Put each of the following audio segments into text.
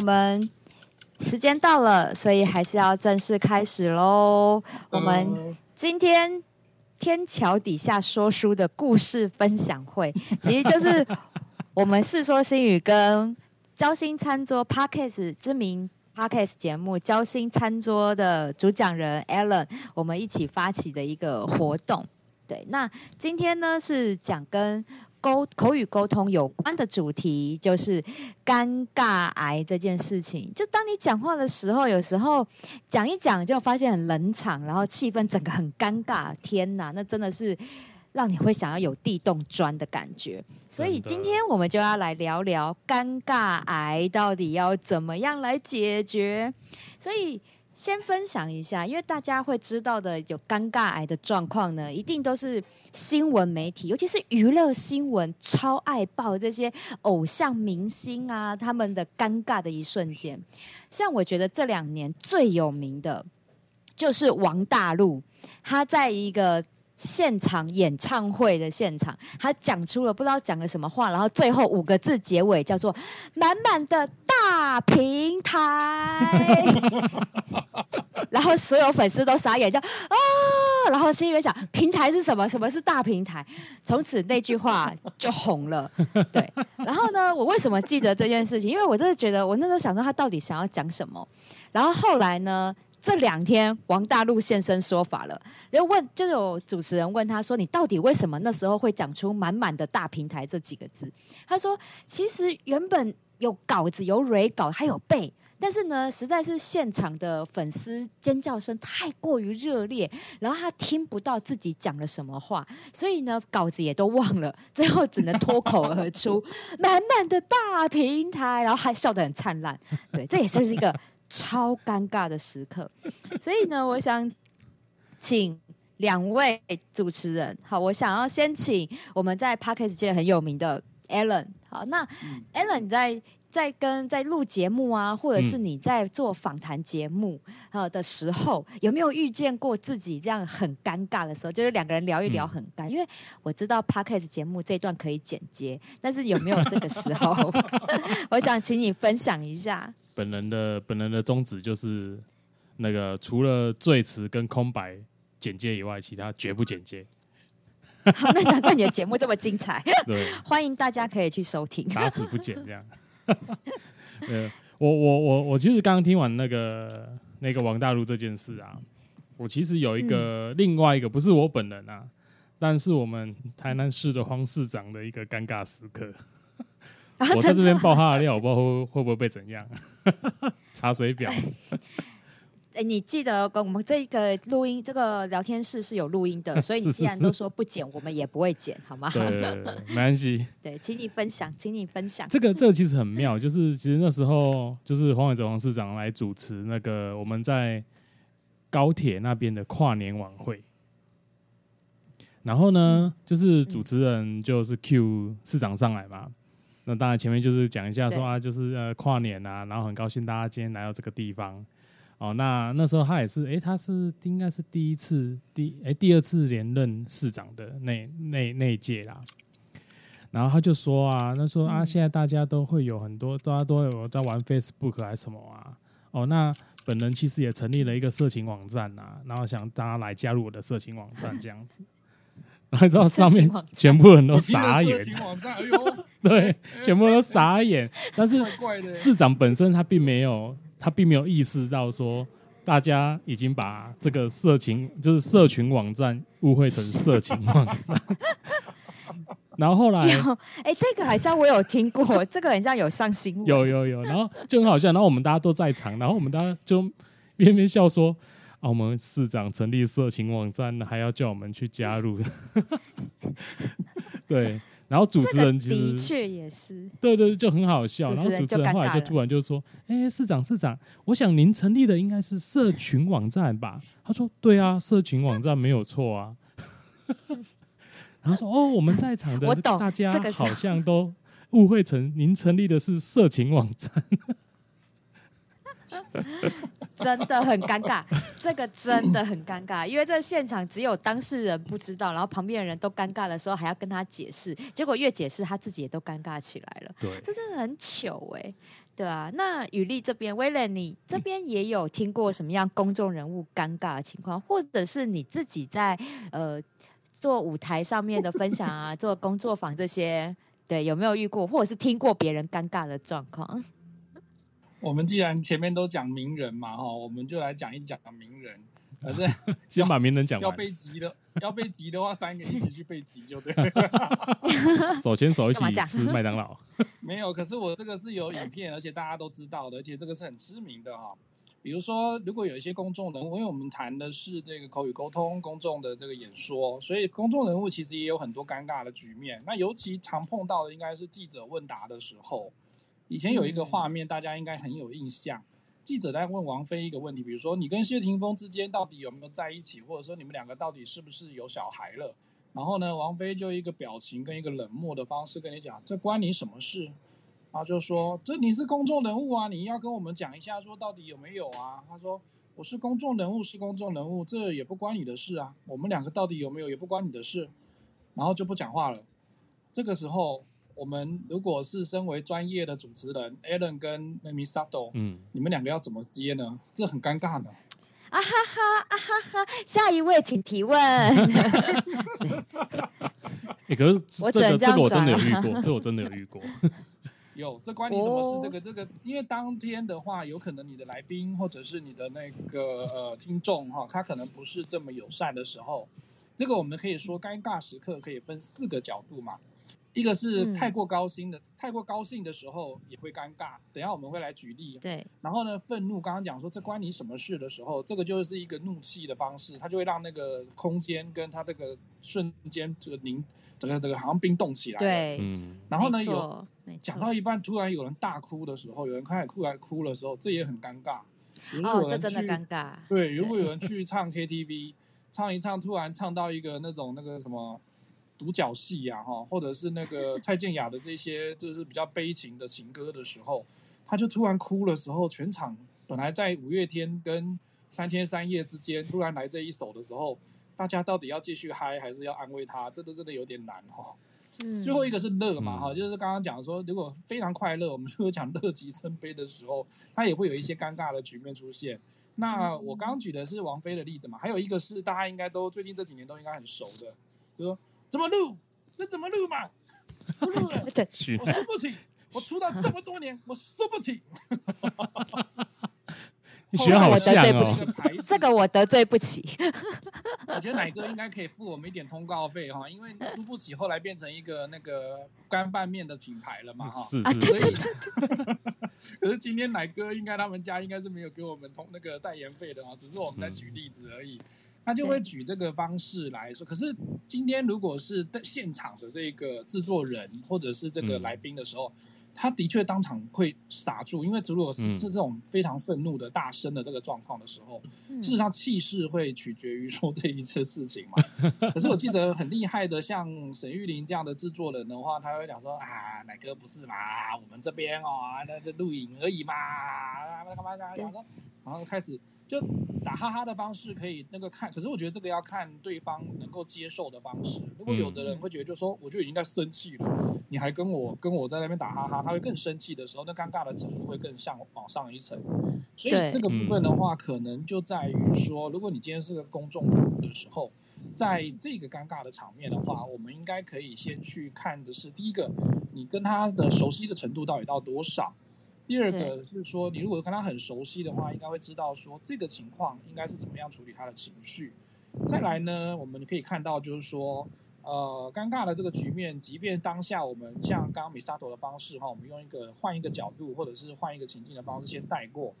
我们时间到了，所以还是要正式开始喽。我们今天天桥底下说书的故事分享会，其实就是我们《世说新语》跟交心餐桌 Podcast 知名 Podcast 节目《交心餐桌》的主讲人 Alan，我们一起发起的一个活动。对，那今天呢是讲跟沟口语沟通有关的主题，就是尴尬癌这件事情。就当你讲话的时候，有时候讲一讲就发现很冷场，然后气氛整个很尴尬。天哪，那真的是让你会想要有地洞钻的感觉。所以今天我们就要来聊聊尴尬癌到底要怎么样来解决。所以。先分享一下，因为大家会知道的有尴尬癌的状况呢，一定都是新闻媒体，尤其是娱乐新闻，超爱报这些偶像明星啊，他们的尴尬的一瞬间。像我觉得这两年最有名的，就是王大陆，他在一个。现场演唱会的现场，他讲出了不知道讲了什么话，然后最后五个字结尾叫做“满满的大平台”，然后所有粉丝都傻眼，叫啊，然后心里面想平台是什么？什么是大平台？从此那句话就红了。对，然后呢，我为什么记得这件事情？因为我真的觉得，我那时候想说他到底想要讲什么，然后后来呢？这两天，王大陆现身说法了。然后问，就有主持人问他说：“你到底为什么那时候会讲出‘满满的大平台’这几个字？”他说：“其实原本有稿子，有蕊稿，还有背，但是呢，实在是现场的粉丝尖叫声太过于热烈，然后他听不到自己讲了什么话，所以呢，稿子也都忘了，最后只能脱口而出‘ 满满的大平台’，然后还笑得很灿烂。对，这也算是一个。”超尴尬的时刻，所以呢，我想请两位主持人，好，我想要先请我们在 Podcast 界很有名的 Alan，好，那 Alan 你在在跟在录节目啊，或者是你在做访谈节目呃的时候，有没有遇见过自己这样很尴尬的时候？就是两个人聊一聊很尴，因为我知道 Podcast 节目这段可以剪接，但是有没有这个时候？我想请你分享一下。本人的本人的宗旨就是，那个除了最迟跟空白简介以外，其他绝不简介。好，那难怪你的节目这么精彩。对，欢迎大家可以去收听。打死不剪这样。呃，我我我我其实刚刚听完那个那个王大陆这件事啊，我其实有一个、嗯、另外一个不是我本人啊，但是我们台南市的黄市长的一个尴尬时刻。我在这边爆他的料，我不知道会会不会被怎样？查水表。哎，你记得跟我们这个录音，这个聊天室是有录音的，所以你既然都说不剪，我们也不会剪，好吗？对，对，对，没关系。对，请你分享，请你分享。这个这个其实很妙，就是其实那时候就是黄伟哲黄市长来主持那个我们在高铁那边的跨年晚会，然后呢，就是主持人就是 Q 市长上来嘛。那当然，前面就是讲一下说啊，就是呃跨年啊，然后很高兴大家今天来到这个地方哦。那那时候他也是，哎，他是应该是第一次第哎第二次连任市长的那那那一届啦。然后他就说啊，他说啊，现在大家都会有很多，大家都有在玩 Facebook 还是什么啊？哦，那本人其实也成立了一个色情网站啊，然后想大家来加入我的色情网站这样子。然后知道上面 全部人都傻眼。对，全部都傻眼。但是市长本身他并没有，他并没有意识到说，大家已经把这个色情就是社群网站误会成色情网站。然后后来，哎，这个好像我有听过，这个好像有上新闻。有有有，然后就很好笑。然后我们大家都在场，然后我们大家就边边笑说：“啊，我们市长成立色情网站，还要叫我们去加入。”对。然后主持人其实的确也是，对对，就很好笑。然后主持人后来就突然就说：“哎，市长市长，我想您成立的应该是社群网站吧？”他说：“对啊，社群网站没有错啊。”然后说：“哦，我们在场的大家好像都误会成您成立的是色情网站。” 真的很尴尬，这个真的很尴尬，因为这现场只有当事人不知道，然后旁边的人都尴尬的时候还要跟他解释，结果越解释他自己也都尴尬起来了。对，这真的很糗哎、欸，对啊。那雨丽这边，威廉，你这边也有听过什么样公众人物尴尬的情况，或者是你自己在呃做舞台上面的分享啊，做工作坊这些，对，有没有遇过，或者是听过别人尴尬的状况？我们既然前面都讲名人嘛，哈，我们就来讲一讲名人。反正先把名人讲完。要被急的，要被急的话，三个一起去被急就对了。手牵手一起吃麦当劳。没有，可是我这个是有影片，而且大家都知道的，而且这个是很知名的哈。比如说，如果有一些公众人物，因为我们谈的是这个口语沟通、公众的这个演说，所以公众人物其实也有很多尴尬的局面。那尤其常碰到的，应该是记者问答的时候。以前有一个画面，大家应该很有印象。记者在问王菲一个问题，比如说你跟谢霆锋之间到底有没有在一起，或者说你们两个到底是不是有小孩了？然后呢，王菲就一个表情跟一个冷漠的方式跟你讲，这关你什么事？然后就说，这你是公众人物啊，你要跟我们讲一下，说到底有没有啊？他说，我是公众人物，是公众人物，这也不关你的事啊。我们两个到底有没有，也不关你的事。然后就不讲话了。这个时候。我们如果是身为专业的主持人，Alan 跟 Misato，嗯，你们两个要怎么接呢？这很尴尬呢。啊哈哈啊哈哈！下一位请提问。欸、可是这个这，这个我真的有遇过，这个、我真的有遇过。有，这关你什么事？这个这个，因为当天的话，有可能你的来宾或者是你的那个呃听众哈，他可能不是这么友善的时候，这个我们可以说尴尬时刻可以分四个角度嘛。一个是太过高兴的，嗯、太过高兴的时候也会尴尬。等一下我们会来举例。对。然后呢，愤怒，刚刚讲说这关你什么事的时候，这个就是一个怒气的方式，它就会让那个空间跟它这个瞬间这个凝，这个这个好像冰冻起来。对。嗯。然后呢，有讲到一半，突然有人大哭的时候，有人开始哭来哭的时候，这也很尴尬。如果有人去哦，这真的尴尬。对，如果有人去唱 KTV，唱一唱，突然唱到一个那种那个什么。独角戏呀，哈，或者是那个蔡健雅的这些，就是比较悲情的情歌的时候，他就突然哭的时候，全场本来在五月天跟三天三夜之间，突然来这一首的时候，大家到底要继续嗨，还是要安慰他？这个真的有点难哈。嗯。最后一个是乐嘛，哈，就是刚刚讲说，如果非常快乐，我们 就会讲乐极生悲的时候，他也会有一些尴尬的局面出现。那我刚刚举的是王菲的例子嘛，还有一个是大家应该都最近这几年都应该很熟的，就是说。怎么录？这怎么录嘛？不录了，我输不起。我出道这么多年，我输不起。你学好像哦。这个我得罪不起。我觉得奶哥应该可以付我们一点通告费哈，因为输不起后来变成一个那个干拌面的品牌了嘛哈。是是是。可是今天奶哥应该他们家应该是没有给我们通那个代言费的啊，只是我们在举例子而已。他就会举这个方式来说，可是今天如果是在现场的这个制作人或者是这个来宾的时候，他的确当场会傻住，因为如果是这种非常愤怒的大声的这个状况的时候，事实上气势会取决于说这一次事情嘛。可是我记得很厉害的，像沈玉琳这样的制作人的话，他会讲说啊，奶哥不是嘛，我们这边哦，那就录影而已嘛，干嘛干嘛讲说，然后开始。就打哈哈的方式可以那个看，可是我觉得这个要看对方能够接受的方式。如果有的人会觉得，就说我就已经在生气了，你还跟我跟我在那边打哈哈，他会更生气的时候，那尴尬的指数会更上往上一层。所以这个部分的话，可能就在于说，如果你今天是个公众人物的时候，在这个尴尬的场面的话，我们应该可以先去看的是第一个，你跟他的熟悉的程度到底到多少。第二个是说，你如果跟他很熟悉的话，应该会知道说这个情况应该是怎么样处理他的情绪。再来呢，我们可以看到就是说，呃，尴尬的这个局面，即便当下我们像刚刚 Misato 的方式哈，我们用一个换一个角度或者是换一个情境的方式先带过，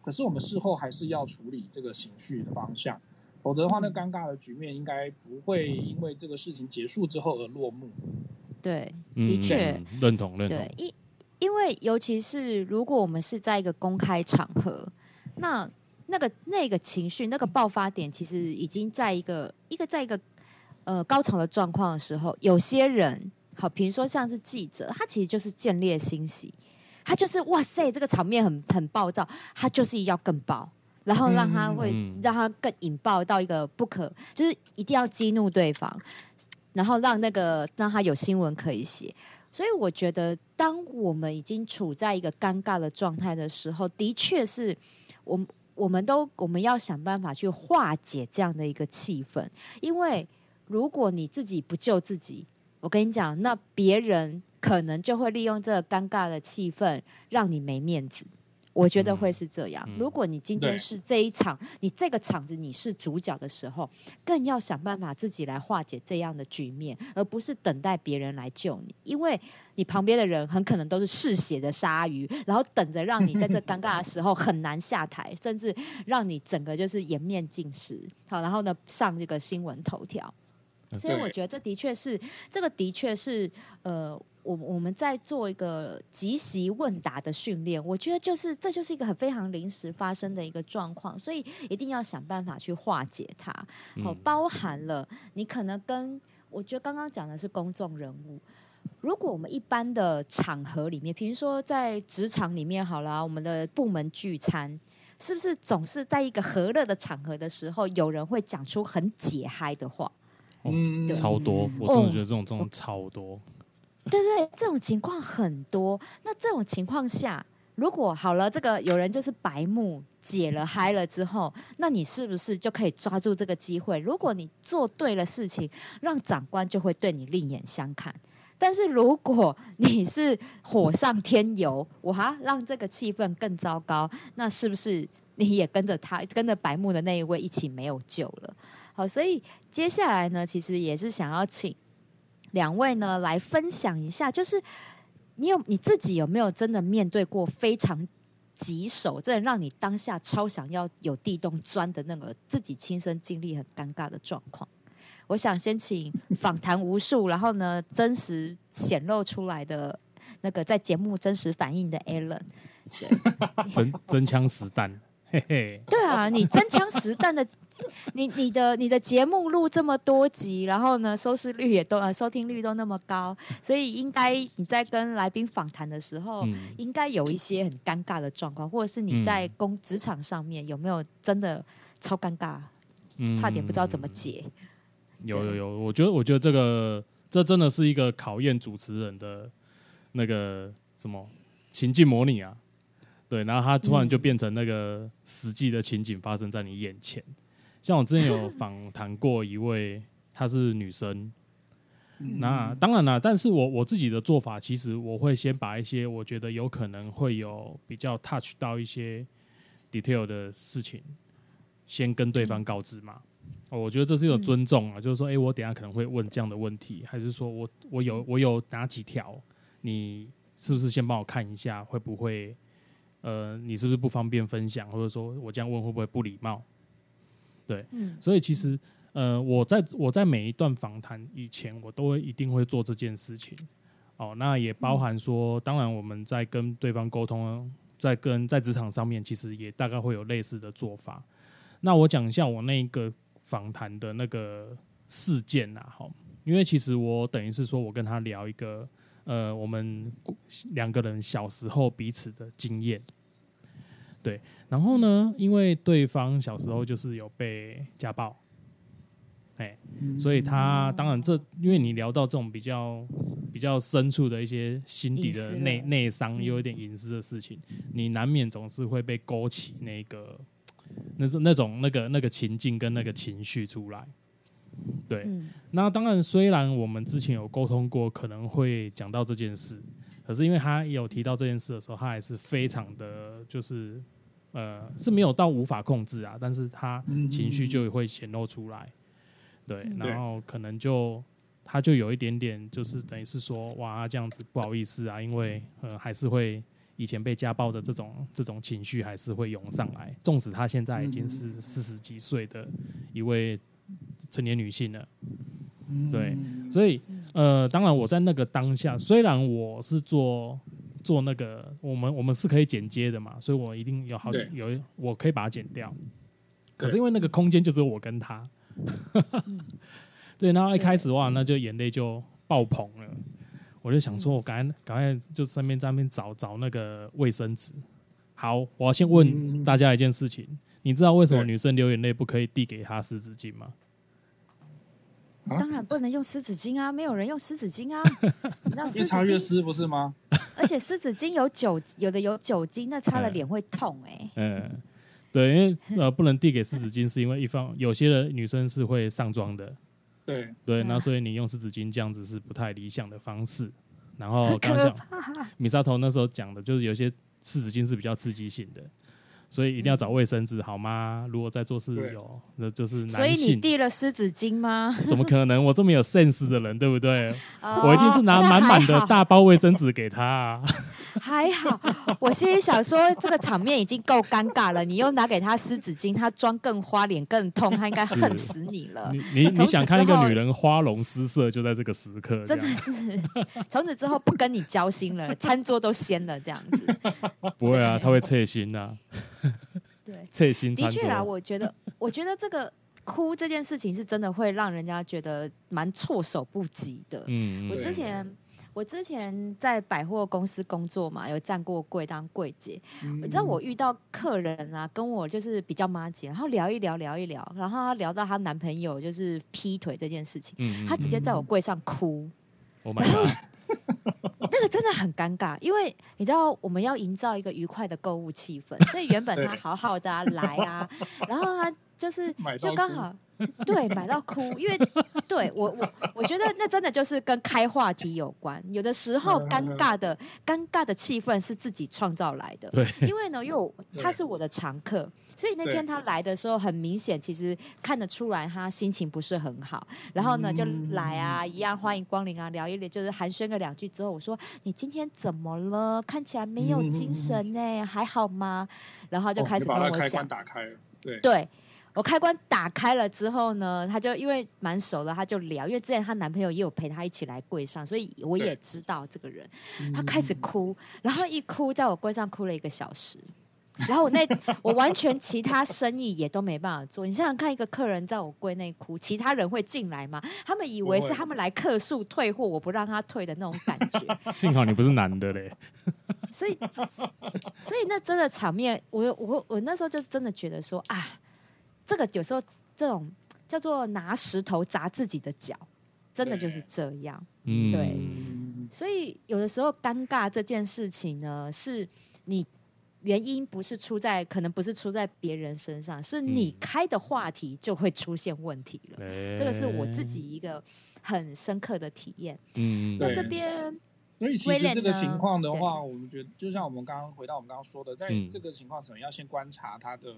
可是我们事后还是要处理这个情绪的方向，否则的话，那尴尬的局面应该不会因为这个事情结束之后而落幕。对，的确、嗯、认同认同。对一因为，尤其是如果我们是在一个公开场合，那那个那个情绪、那个爆发点，其实已经在一个一个在一个呃高潮的状况的时候，有些人，好，比如说像是记者，他其实就是见猎心喜，他就是哇塞，这个场面很很暴躁，他就是要更爆，然后让他会、嗯、让他更引爆到一个不可，就是一定要激怒对方，然后让那个让他有新闻可以写。所以我觉得，当我们已经处在一个尴尬的状态的时候，的确是我们我们都我们要想办法去化解这样的一个气氛，因为如果你自己不救自己，我跟你讲，那别人可能就会利用这尴尬的气氛，让你没面子。我觉得会是这样。如果你今天是这一场，你这个场子你是主角的时候，更要想办法自己来化解这样的局面，而不是等待别人来救你。因为你旁边的人很可能都是嗜血的鲨鱼，然后等着让你在这尴尬的时候很难下台，甚至让你整个就是颜面尽失。好，然后呢，上这个新闻头条。所以我觉得这的确是，这个的确是呃。我我们在做一个即席问答的训练，我觉得就是这就是一个很非常临时发生的一个状况，所以一定要想办法去化解它。好，包含了你可能跟我觉得刚刚讲的是公众人物，如果我们一般的场合里面，比如说在职场里面好了，我们的部门聚餐，是不是总是在一个和乐的场合的时候，有人会讲出很解嗨的话？嗯，超多，我真的觉得这种、哦、这种超多。对对，这种情况很多。那这种情况下，如果好了，这个有人就是白目解了嗨了之后，那你是不是就可以抓住这个机会？如果你做对了事情，让长官就会对你另眼相看。但是如果你是火上添油，我哈让这个气氛更糟糕，那是不是你也跟着他，跟着白目的那一位一起没有救了？好，所以接下来呢，其实也是想要请。两位呢，来分享一下，就是你有你自己有没有真的面对过非常棘手，真的让你当下超想要有地洞钻的那个自己亲身经历很尴尬的状况？我想先请访谈无数，然后呢，真实显露出来的那个在节目真实反应的 Alan，真真枪实弹，嘿嘿，对啊，你真枪实弹的。你你的你的节目录这么多集，然后呢，收视率也都呃收听率都那么高，所以应该你在跟来宾访谈的时候，嗯、应该有一些很尴尬的状况，或者是你在工职场上面有没有真的超尴尬，嗯、差点不知道怎么解？有有有，我觉得我觉得这个这真的是一个考验主持人的那个什么情境模拟啊，对，然后他突然就变成那个实际的情景发生在你眼前。像我之前有访谈过一位，她是女生。那当然了，但是我我自己的做法，其实我会先把一些我觉得有可能会有比较 touch 到一些 detail 的事情，先跟对方告知嘛。我觉得这是一种尊重啊，就是说，哎，我等下可能会问这样的问题，还是说我我有我有哪几条，你是不是先帮我看一下，会不会呃，你是不是不方便分享，或者说我这样问会不会不礼貌？对，所以其实，呃，我在我在每一段访谈以前，我都会一定会做这件事情。哦，那也包含说，当然我们在跟对方沟通，在跟在职场上面，其实也大概会有类似的做法。那我讲一下我那个访谈的那个事件呐，好，因为其实我等于是说我跟他聊一个，呃，我们两个人小时候彼此的经验。对，然后呢，因为对方小时候就是有被家暴，哎，所以他当然这，因为你聊到这种比较比较深处的一些心底的内内伤，又有点隐私的事情，你难免总是会被勾起那个那种那种那个那个情境跟那个情绪出来。对，那当然，虽然我们之前有沟通过，可能会讲到这件事，可是因为他有提到这件事的时候，他还是非常的就是。呃，是没有到无法控制啊，但是他情绪就会显露出来，对，然后可能就他就有一点点，就是等于是说，哇，这样子不好意思啊，因为呃，还是会以前被家暴的这种这种情绪还是会涌上来，纵使他现在已经是四十几岁的一位成年女性了，对，所以呃，当然我在那个当下，虽然我是做。做那个，我们我们是可以剪接的嘛，所以我一定有好几有，我可以把它剪掉。可是因为那个空间就只有我跟他，对，然后一开始哇，那就眼泪就爆棚了。我就想说，我赶赶快就身边在那边找找那个卫生纸。好，我要先问大家一件事情：你知道为什么女生流眼泪不可以递给她湿纸巾吗？当然不能用湿纸巾啊，没有人用湿纸巾啊。你知道越擦越湿不是吗？而且湿纸巾有酒，有的有酒精，那擦了脸会痛哎、欸。嗯，对，因为呃不能递给湿纸巾，是因为一方有些的女生是会上妆的。对对，那所以你用湿纸巾这样子是不太理想的方式。然后刚刚像米沙头那时候讲的，就是有些湿纸巾是比较刺激性的。所以一定要找卫生纸好吗？如果在做事有，那就是男性。所以你递了湿纸巾吗？怎么可能？我这么有 sense 的人，对不对？哦、我一定是拿满满的大包卫生纸给他、啊。还好，我心里想说，这个场面已经够尴尬了，你又拿给他湿纸巾，他妆更花，脸更痛，他应该恨死你了。你你你想看一个女人花容失色，就在这个时刻，真的是。从此之后不跟你交心了，餐桌都掀了，这样子。不会啊，他会侧心呐。对，的确啦，我觉得，我觉得这个哭这件事情是真的会让人家觉得蛮措手不及的。嗯，我之前我之前在百货公司工作嘛，有站过柜当柜姐。嗯，你知道我遇到客人啊，跟我就是比较妈姐，然后聊一聊聊一聊，然后她聊到她男朋友就是劈腿这件事情，嗯，她直接在我柜上哭。Oh my God 那个真的很尴尬，因为你知道我们要营造一个愉快的购物气氛，所以原本他好好的、啊、来啊，然后他就是 就刚好对买到哭，因为 对我我我觉得那真的就是跟开话题有关，有的时候尴尬的尴尬的气氛是自己创造来的，对，因为呢，因为 他是我的常客。所以那天他来的时候，很明显，其实看得出来他心情不是很好。然后呢，就来啊，一样欢迎光临啊，聊一聊，就是寒暄个两句之后，我说：“你今天怎么了？看起来没有精神呢、欸，还好吗？”然后就开始跟我讲。哦、开关打开了。对。对，我开关打开了之后呢，他就因为蛮熟了，他就聊，因为之前她男朋友也有陪她一起来柜上，所以我也知道这个人。她开始哭，然后一哭，在我柜上哭了一个小时。然后我那我完全其他生意也都没办法做。你想想看，一个客人在我柜内哭，其他人会进来吗？他们以为是他们来客诉退货，我不让他退的那种感觉。幸好你不是男的嘞。所以，所以那真的场面，我我我那时候就真的觉得说啊，这个有时候这种叫做拿石头砸自己的脚，真的就是这样。嗯，对。所以有的时候尴尬这件事情呢，是你。原因不是出在，可能不是出在别人身上，是你开的话题就会出现问题了。嗯、这个是我自己一个很深刻的体验。嗯，那这边，所以其实这个情况的话，我们觉得就像我们刚刚回到我们刚刚说的，在这个情况时，要先观察他的。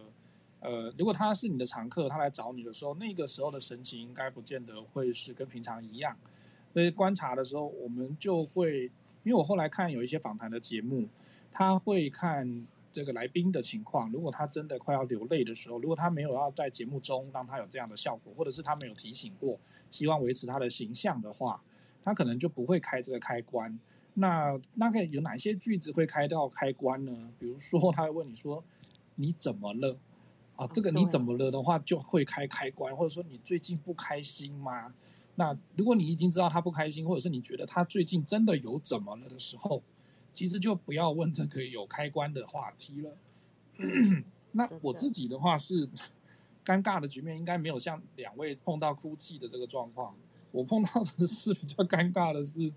呃，如果他是你的常客，他来找你的时候，那个时候的神情应该不见得会是跟平常一样。所以观察的时候，我们就会，因为我后来看有一些访谈的节目，他会看。这个来宾的情况，如果他真的快要流泪的时候，如果他没有要在节目中让他有这样的效果，或者是他没有提醒过，希望维持他的形象的话，他可能就不会开这个开关。那大概有哪些句子会开到开关呢？比如说，他会问你说：“你怎么了？”啊，这个“你怎么了”的话就会开开关，或者说“你最近不开心吗？”那如果你已经知道他不开心，或者是你觉得他最近真的有怎么了的时候，其实就不要问这个有开关的话题了。那我自己的话是，尴尬的局面应该没有像两位碰到哭泣的这个状况。我碰到的是比较尴尬的是，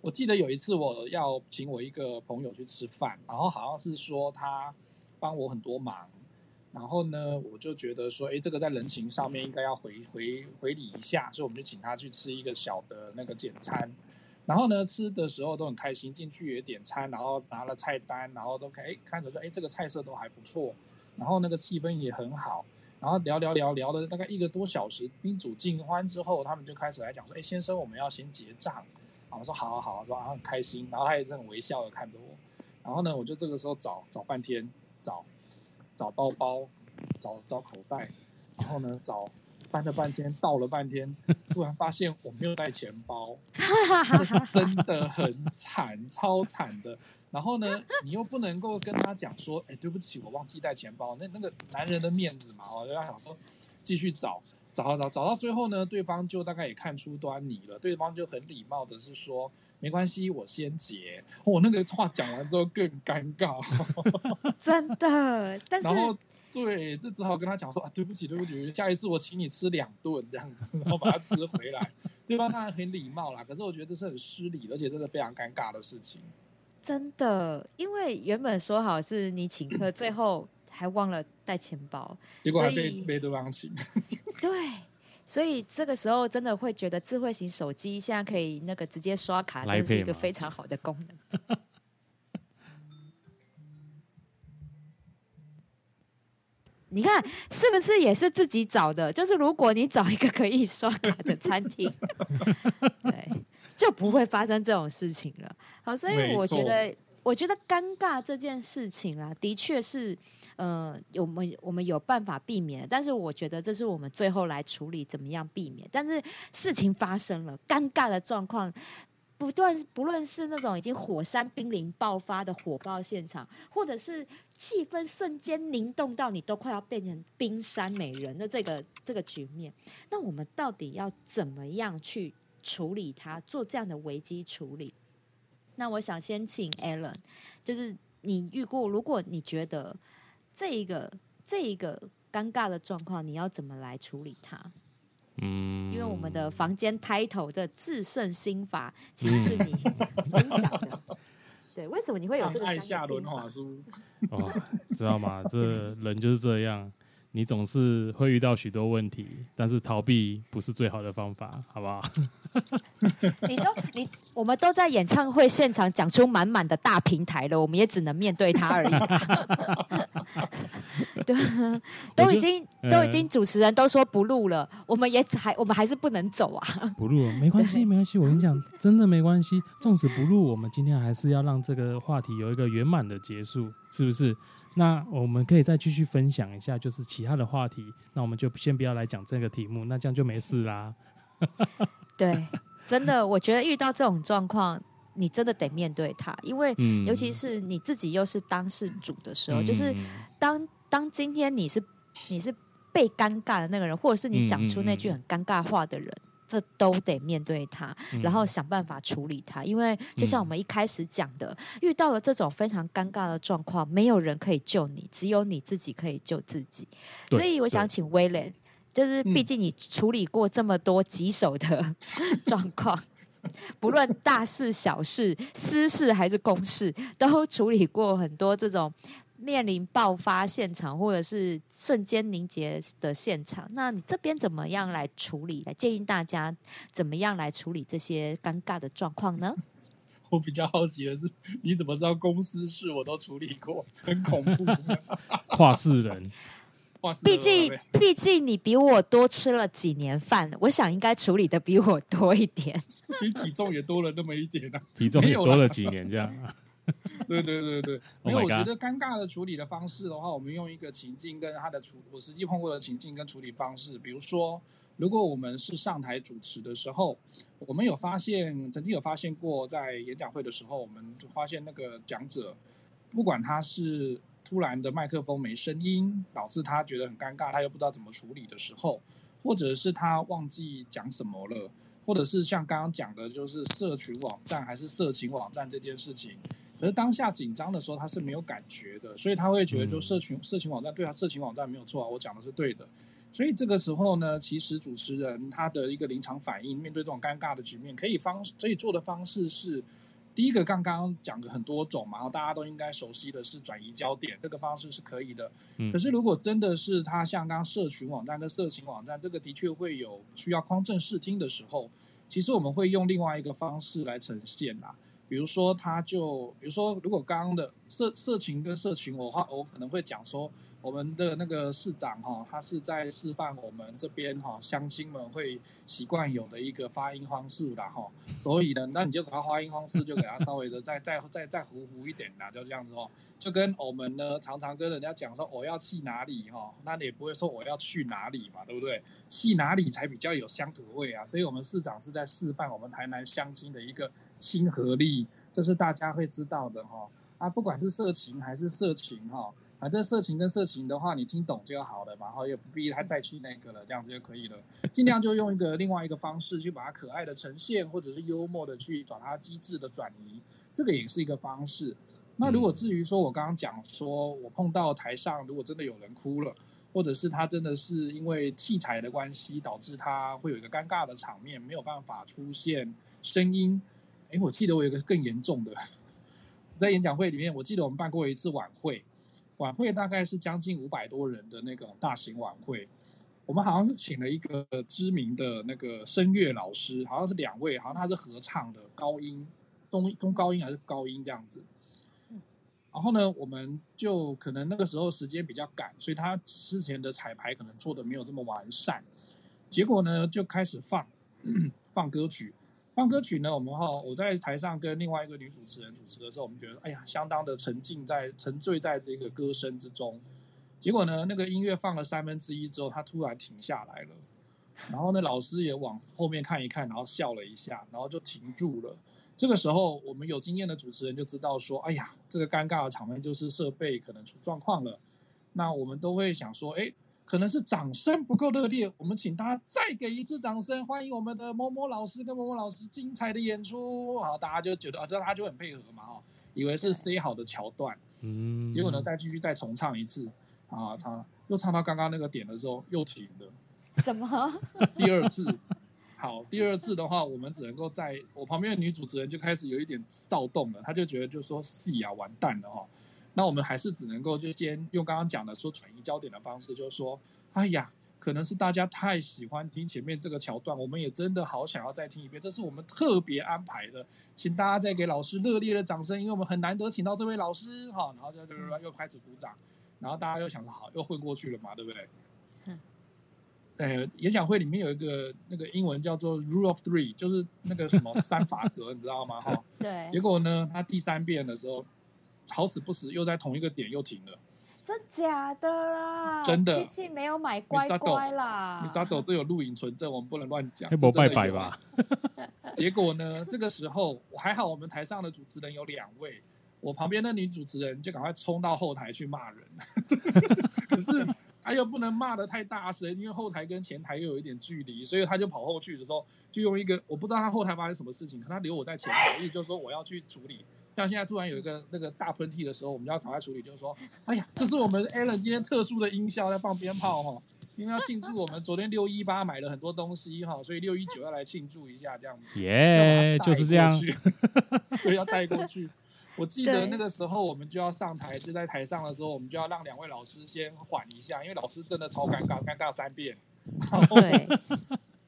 我记得有一次我要请我一个朋友去吃饭，然后好像是说他帮我很多忙，然后呢我就觉得说，哎，这个在人情上面应该要回回回礼一下，所以我们就请他去吃一个小的那个简餐。然后呢，吃的时候都很开心，进去也点餐，然后拿了菜单，然后都可以看着说，哎，这个菜色都还不错，然后那个气氛也很好，然后聊聊聊聊了大概一个多小时，宾主尽欢之后，他们就开始来讲说，哎，先生，我们要先结账，啊，我说好好好，我说啊很开心，然后他也是很微笑的看着我，然后呢，我就这个时候找找半天，找找包包，找找口袋，然后呢找。翻了半天，倒了半天，突然发现我没有带钱包，真的很惨，超惨的。然后呢，你又不能够跟他讲说，哎，对不起，我忘记带钱包。那那个男人的面子嘛，我就要想说继续找，找找找到最后呢，对方就大概也看出端倪了，对方就很礼貌的是说，没关系，我先结。我那个话讲完之后更尴尬，真的。但是。对，这只好跟他讲说啊，对不起，对不起，下一次我请你吃两顿这样子，然后把它吃回来。对方当然很礼貌啦，可是我觉得这是很失礼，而且真的非常尴尬的事情。真的，因为原本说好是你请客，最后还忘了带钱包，结果还被被对方请。对，所以这个时候真的会觉得智慧型手机现在可以那个直接刷卡，真是一个非常好的功能。你看是不是也是自己找的？就是如果你找一个可以刷卡的 餐厅，对，就不会发生这种事情了。好，所以我觉得，我觉得尴尬这件事情啊，的确是，呃，我们我们有办法避免，但是我觉得这是我们最后来处理怎么样避免。但是事情发生了，尴尬的状况。不断，不论是那种已经火山濒临爆发的火爆现场，或者是气氛瞬间凝冻到你都快要变成冰山美人的这个这个局面，那我们到底要怎么样去处理它，做这样的危机处理？那我想先请 Alan，就是你遇过，如果你觉得这一个这一个尴尬的状况，你要怎么来处理它？嗯，因为我们的房间 title 的制胜心法 其实是你分享的，对，为什么你会有这个爱下轮滑书？哦，知道吗？这人就是这样。你总是会遇到许多问题，但是逃避不是最好的方法，好不好？你都你，我们都在演唱会现场讲出满满的大平台了，我们也只能面对它而已。对，都已经都已经主持人都说不录了，我们也还我们还是不能走啊。不录没关系，没关系。我跟你讲，真的没关系。纵使不录，我们今天还是要让这个话题有一个圆满的结束，是不是？那我们可以再继续分享一下，就是其他的话题。那我们就先不要来讲这个题目，那这样就没事啦。对，真的，我觉得遇到这种状况，你真的得面对它，因为尤其是你自己又是当事主的时候，嗯、就是当当今天你是你是被尴尬的那个人，或者是你讲出那句很尴尬话的人。嗯嗯这都得面对它，然后想办法处理它。嗯、因为就像我们一开始讲的，嗯、遇到了这种非常尴尬的状况，没有人可以救你，只有你自己可以救自己。所以我想请威廉，就是毕竟你处理过这么多棘手的 状况，嗯、不论大事小事、私事还是公事，都处理过很多这种。面临爆发现场，或者是瞬间凝结的现场，那你这边怎么样来处理？来建议大家怎么样来处理这些尴尬的状况呢？我比较好奇的是，你怎么知道公司事我都处理过，很恐怖。跨世人，毕竟毕竟你比我多吃了几年饭，我想应该处理的比我多一点。你体重也多了那么一点啊，体重也多了几年这样。对对对对，因为我觉得尴尬的处理的方式的话，我们用一个情境跟他的处，我实际碰过的情境跟处理方式，比如说，如果我们是上台主持的时候，我们有发现，曾经有发现过，在演讲会的时候，我们就发现那个讲者，不管他是突然的麦克风没声音，导致他觉得很尴尬，他又不知道怎么处理的时候，或者是他忘记讲什么了，或者是像刚刚讲的，就是社群网站还是色情网站这件事情。可是当下紧张的时候，他是没有感觉的，所以他会觉得，就社群、社群网站对他社群网站没有错啊，我讲的是对的。所以这个时候呢，其实主持人他的一个临场反应，面对这种尴尬的局面，可以方可以做的方式是，第一个刚刚讲的很多种嘛，然后大家都应该熟悉的是转移焦点，这个方式是可以的。可是如果真的是他像刚刚社群网站跟色情网站，这个的确会有需要匡正视听的时候，其实我们会用另外一个方式来呈现啦。比如说，他就比如说，如果刚刚的色色情跟色情，我话我可能会讲说，我们的那个市长哈，他是在示范我们这边哈乡亲们会习惯有的一个发音方式啦哈，所以呢，那你就给他发音方式，就给他稍微的再再再再糊糊一点啦，就这样子哦，就跟我们呢常常跟人家讲说我要去哪里哈，那你也不会说我要去哪里嘛，对不对？去哪里才比较有乡土味啊？所以我们市长是在示范我们台南乡亲的一个亲和力，这是大家会知道的哈。啊，不管是色情还是色情哈。反正色情跟色情的话，你听懂就好了嘛，然后也不必他再去那个了，这样子就可以了。尽量就用一个另外一个方式去把它可爱的呈现，或者是幽默的去找它机智的转移，这个也是一个方式。那如果至于说我刚刚讲说我碰到台上如果真的有人哭了，或者是他真的是因为器材的关系导致他会有一个尴尬的场面，没有办法出现声音。哎，我记得我有个更严重的，在演讲会里面，我记得我们办过一次晚会，晚会大概是将近五百多人的那种大型晚会。我们好像是请了一个知名的那个声乐老师，好像是两位，好像他是合唱的高音，中中高音还是高音这样子。然后呢，我们就可能那个时候时间比较赶，所以他之前的彩排可能做的没有这么完善。结果呢，就开始放 放歌曲，放歌曲呢，我们哈我在台上跟另外一个女主持人主持的时候，我们觉得哎呀，相当的沉浸在沉醉在这个歌声之中。结果呢，那个音乐放了三分之一之后，他突然停下来了。然后呢，老师也往后面看一看，然后笑了一下，然后就停住了。这个时候，我们有经验的主持人就知道说：“哎呀，这个尴尬的场面就是设备可能出状况了。”那我们都会想说：“哎，可能是掌声不够热烈，我们请大家再给一次掌声，欢迎我们的某某老师跟某某老师精彩的演出。”好，大家就觉得啊，这大家就很配合嘛，哈，以为是 say 好的桥段。嗯，结果呢，再继续再重唱一次。啊，唱又唱到刚刚那个点的时候又停了，怎么？第二次，好，第二次的话，我们只能够在我旁边的女主持人就开始有一点躁动了，她就觉得就说戏啊完蛋了哈、哦，那我们还是只能够就先用刚刚讲的说转移焦点的方式，就是说，哎呀，可能是大家太喜欢听前面这个桥段，我们也真的好想要再听一遍，这是我们特别安排的，请大家再给老师热烈的掌声，因为我们很难得请到这位老师哈，然后就就又开始鼓掌。然后大家又想着好，又混过去了嘛，对不对？嗯。呃，演讲会里面有一个那个英文叫做 “rule of three”，就是那个什么三法则，你知道吗？哈。对。结果呢，他第三遍的时候，好死不死又在同一个点又停了。真假的啦？真的。机器没有买乖乖啦。Misato，这有录影存证，我们不能乱讲。不拜拜吧。结果呢，这个时候还好，我们台上的主持人有两位。我旁边的女主持人就赶快冲到后台去骂人，可是她又不能骂的太大声，因为后台跟前台又有一点距离，所以她就跑后去的时候，就用一个我不知道她后台发生什么事情，可她留我在前台，意思就是说我要去处理。像现在突然有一个那个大喷嚏的时候，我们就要赶快处理，就是说，哎呀，这是我们 Alan 今天特殊的音效，在放鞭炮哈，因为要庆祝我们昨天六一八买了很多东西哈，所以六一九要来庆祝一下这样子。耶，就是这样，对，要带过去。我记得那个时候，我们就要上台，就在台上的时候，我们就要让两位老师先缓一下，因为老师真的超尴尬，尴尬三遍。然后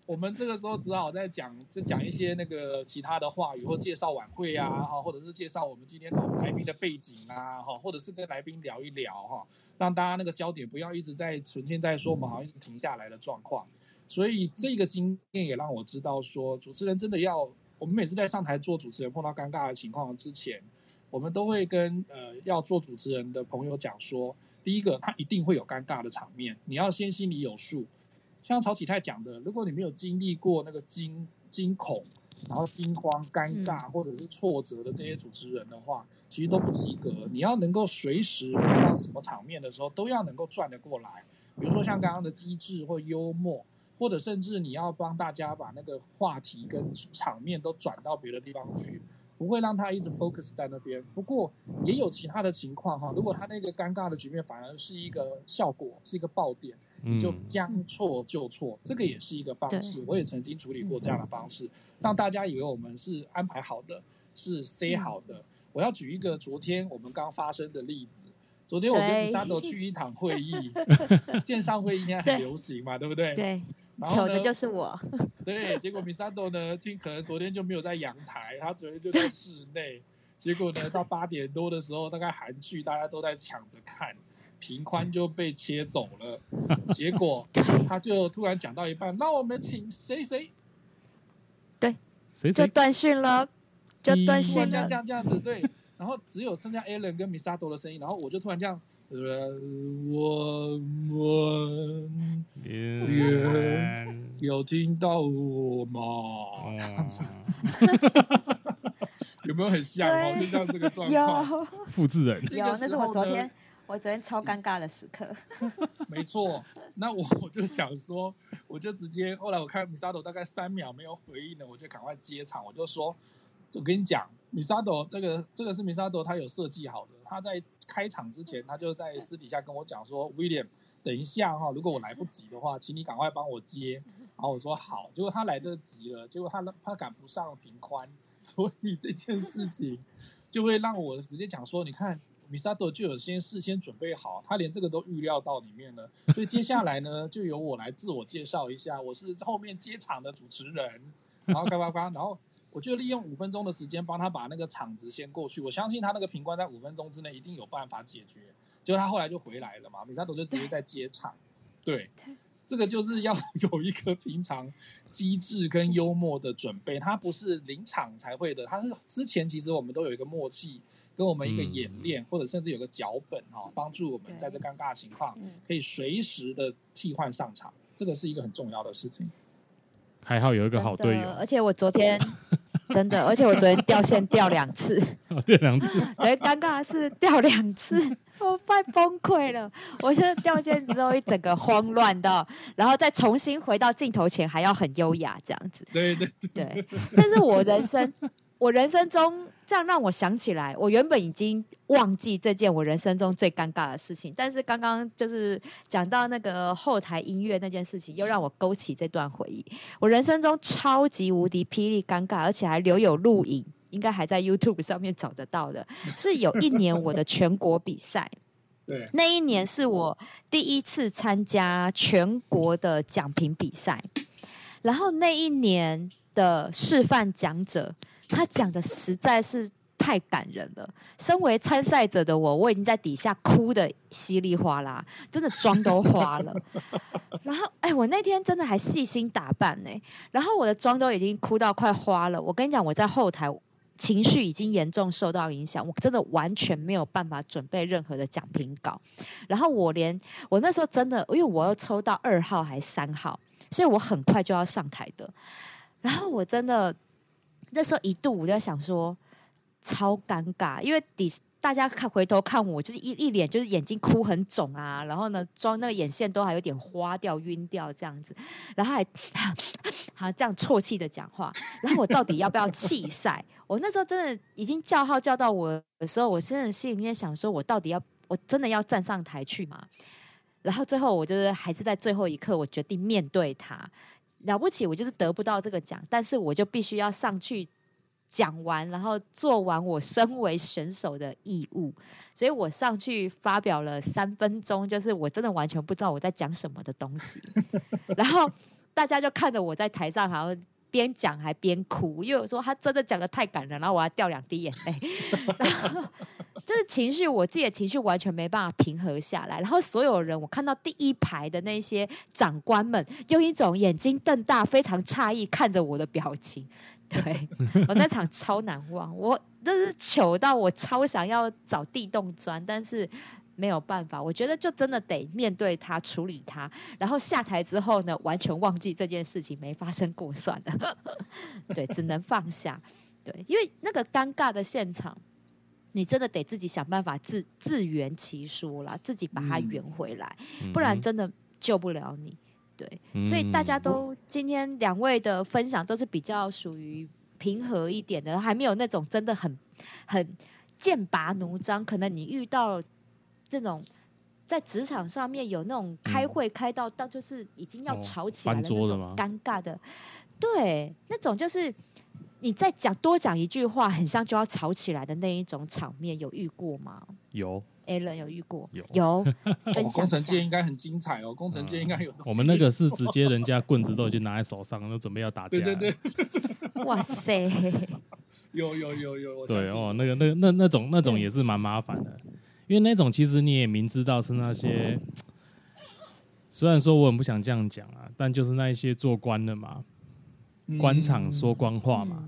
我们这个时候只好再讲，再讲一些那个其他的话语，或介绍晚会啊，哈，或者是介绍我们今天来宾的背景啊，哈，或者是跟来宾聊一聊，哈，让大家那个焦点不要一直在呈现在说我们好像一直停下来的状况。所以这个经验也让我知道说，主持人真的要，我们每次在上台做主持人碰到尴尬的情况之前。我们都会跟呃要做主持人的朋友讲说，第一个他一定会有尴尬的场面，你要先心里有数。像曹启泰讲的，如果你没有经历过那个惊惊恐，然后惊慌、尴尬或者是挫折的这些主持人的话，其实都不及格。你要能够随时看到什么场面的时候，都要能够转得过来。比如说像刚刚的机智或幽默，或者甚至你要帮大家把那个话题跟场面都转到别的地方去。不会让他一直 focus 在那边。不过也有其他的情况哈，如果他那个尴尬的局面反而是一个效果，是一个爆点，你就将错就错，这个也是一个方式。我也曾经处理过这样的方式，让大家以为我们是安排好的，是 say 好的。我要举一个昨天我们刚发生的例子。昨天我跟 Misato 去一场会议，线上会议现在很流行嘛，对不对？对。糗的就是我。对，结果 Misato 呢，今可能昨天就没有在阳台，他昨天就在室内。结果呢，到八点多的时候，大概韩剧大家都在抢着看，频宽就被切走了。结果他就突然讲到一半，那我们请谁谁？对，谁就断讯了，就断讯了。这样这样这样子，对。然后只有剩下 Alan 跟 Misato 的声音，然后我就突然这样。呃，我们有听到我吗？这样子，有没有很像哦？就像这个状况，复制人有。那是我昨天，我昨天超尴尬的时刻。没错，那我我就想说，我就直接后来我看 Misato 大概三秒没有回应了，我就赶快接场，我就说。我跟你讲，米萨朵这个这个是米萨朵他有设计好的。他在开场之前，他就在私底下跟我讲说：“William，等一下哈，如果我来不及的话，请你赶快帮我接。”然后我说：“好。”结果他来得及了，结果他他赶不上频宽，所以这件事情就会让我直接讲说：“你看。”米萨多就有先事先准备好，他连这个都预料到里面了，所以接下来呢，就由我来自我介绍一下，我是后面接场的主持人，然后叭叭叭，然后我就利用五分钟的时间帮他把那个场子先过去，我相信他那个频宽在五分钟之内一定有办法解决，结果他后来就回来了嘛，米萨多就直接在接场，对，这个就是要 有一个平常机智跟幽默的准备，他不是临场才会的，他是之前其实我们都有一个默契。跟我们一个演练，嗯、或者甚至有个脚本哈，帮助我们在这尴尬的情况可以随时的替换上场，这个是一个很重要的事情。还好有一个好队友，而且我昨天 真的，而且我昨天掉线掉两次，掉两次，最尴尬的是掉两次，我快崩溃了。我现在掉线之后一整个慌乱到，然后再重新回到镜头前还要很优雅这样子。对对对，对，但是我人生，我人生中。这样让我想起来，我原本已经忘记这件我人生中最尴尬的事情，但是刚刚就是讲到那个后台音乐那件事情，又让我勾起这段回忆。我人生中超级无敌霹雳尴尬，而且还留有录影，应该还在 YouTube 上面找得到的。是有一年我的全国比赛，对，那一年是我第一次参加全国的奖评比赛，然后那一年的示范讲者。他讲的实在是太感人了。身为参赛者的我，我已经在底下哭得稀里哗啦，真的妆都花了。然后，哎，我那天真的还细心打扮呢。然后我的妆都已经哭到快花了。我跟你讲，我在后台情绪已经严重受到影响，我真的完全没有办法准备任何的讲评稿。然后我连我那时候真的，因为我要抽到二号还是三号，所以我很快就要上台的。然后我真的。那时候一度我就在想说，超尴尬，因为底大家看回头看我，就是一一脸就是眼睛哭很肿啊，然后呢，妆那个眼线都还有点花掉、晕掉这样子，然后还 好像这样啜泣的讲话，然后我到底要不要弃赛？我那时候真的已经叫号叫到我的时候，我真的心里面想说，我到底要我真的要站上台去吗？然后最后我就是还是在最后一刻，我决定面对他。了不起，我就是得不到这个奖，但是我就必须要上去讲完，然后做完我身为选手的义务，所以我上去发表了三分钟，就是我真的完全不知道我在讲什么的东西，然后大家就看着我在台上，好像边讲还边哭，因为我说他真的讲的太感人，然后我要掉两滴眼泪，然后。就是情绪，我自己的情绪完全没办法平和下来。然后所有人，我看到第一排的那些长官们，用一种眼睛瞪大、非常诧异看着我的表情。对，我那场超难忘，我真是糗到我超想要找地洞钻，但是没有办法。我觉得就真的得面对他，处理他。然后下台之后呢，完全忘记这件事情没发生过算了。对，只能放下。对，因为那个尴尬的现场。你真的得自己想办法自自圆其说啦，自己把它圆回来，嗯、不然真的救不了你。对，嗯、所以大家都今天两位的分享都是比较属于平和一点的，还没有那种真的很很剑拔弩张。可能你遇到这种在职场上面有那种开会开到到就是已经要吵起来的那种尴尬的，对，那种就是。你再讲多讲一句话，很像就要吵起来的那一种场面，有遇过吗？有，Alan 有遇过，有有。哦、工程界应该很精彩哦，工程界应该有、嗯。我们那个是直接人家棍子都已经拿在手上，都准备要打架。对对对。哇塞！有有有有。对哦，那个那那那种那种也是蛮麻烦的，因为那种其实你也明知道是那些，虽然说我很不想这样讲啊，但就是那一些做官的嘛。官场说官话嘛，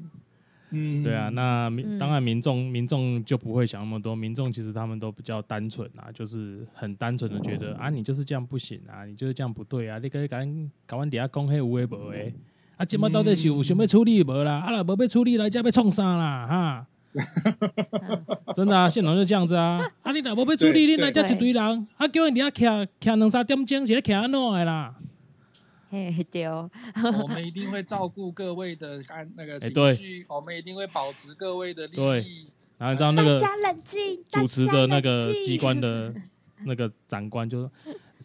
嗯，对啊，那民当然民众民众就不会想那么多，民众其实他们都比较单纯啊，就是很单纯的觉得啊，你就是这样不行啊，你就是这样不对啊，你可以赶赶完底下讲黑有诶无诶，啊，今麦到底是有想要处理无啦，啊，若无要处理来，这要创啥啦，哈，真的啊，现场就这样子啊，啊，你若无要处理，你来这一堆人，啊，叫你底下徛徛两三点钟，是咧徛安怎的啦？嘿，对哦，我们一定会照顾各位的安那个情绪，对我们一定会保持各位的利益。然后你知道那个大家冷静，主持的那个机关的那个长官就说：“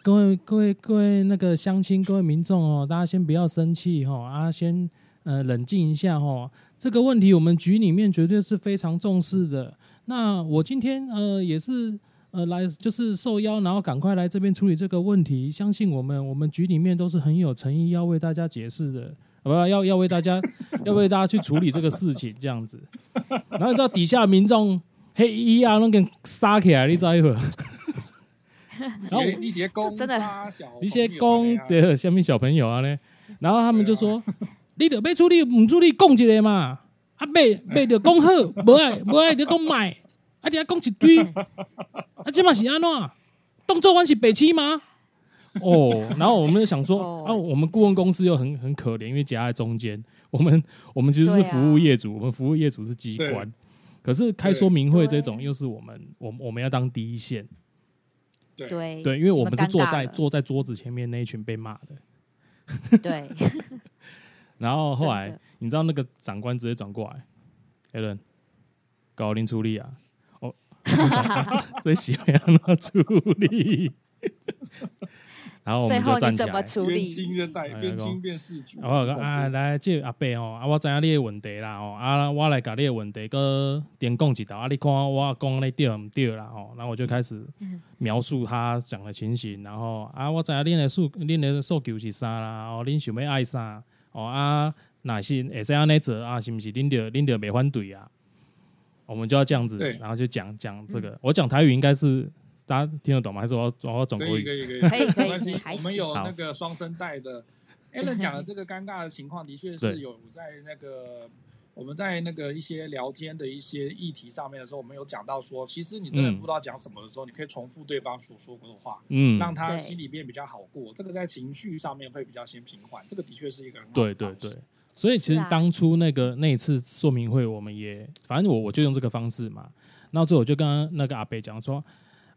各位各位各位那个乡亲，各位民众哦，大家先不要生气哈，啊，先呃冷静一下哈。这个问题我们局里面绝对是非常重视的。那我今天呃也是。”呃，来就是受邀，然后赶快来这边处理这个问题。相信我们，我们局里面都是很有诚意，要为大家解释的，不要要为大家 要为大家去处理这个事情，这样子。然后你知道底下民众黑衣啊，那个杀起来，你知道一会儿。然后一些公真的，一些公的下面小朋友啊呢，然后他们就说：“你得被处理，唔处理，讲一个嘛。啊，买买就讲好，不爱不爱就讲买。”啊！你还讲一堆，啊，这嘛是安怎？动作还是北七吗？哦，然后我们就想说，哦、啊，我们顾问公司又很很可怜，因为夹在中间。我们我们其实是服务业主，啊、我们服务业主是机关，可是开说明会这种又是我们，我我们要当第一线。对对，因为我们是坐在坐在桌子前面那一群被骂的。对。然后后来，你知道那个长官直接转过来，Allen，高林处理啊。最喜欢让他处理，然后我们就站起来，变轻的在变轻变视觉。然后啊，来这阿伯哦，啊，我知影你的问题啦哦，啊，我来甲你的问题个点讲一道啊，你看我讲的对唔对啦哦，然后我就开始描述他讲的情形，然后啊，我知影恁的诉恁的诉求是啥啦，哦，恁想要爱啥哦啊，哪是会使安尼做啊，是毋是恁着恁着袂反对啊？我们就要这样子，然后就讲讲这个。嗯、我讲台语应该是大家听得懂吗？还是我要我要转国语？可以可以可以，没关系。我们有那个双声带的。Allen 讲的这个尴尬的情况，的确是有在那个我们在那个一些聊天的一些议题上面的时候，我们有讲到说，其实你真的不知道讲什么的时候，嗯、你可以重复对方所说过的话，嗯，让他心里面比较好过。这个在情绪上面会比较先平缓。这个的确是一个很好的。对对对。所以其实当初那个那一次说明会，我们也反正我我就用这个方式嘛。然后最后我就跟那个阿伯讲说：“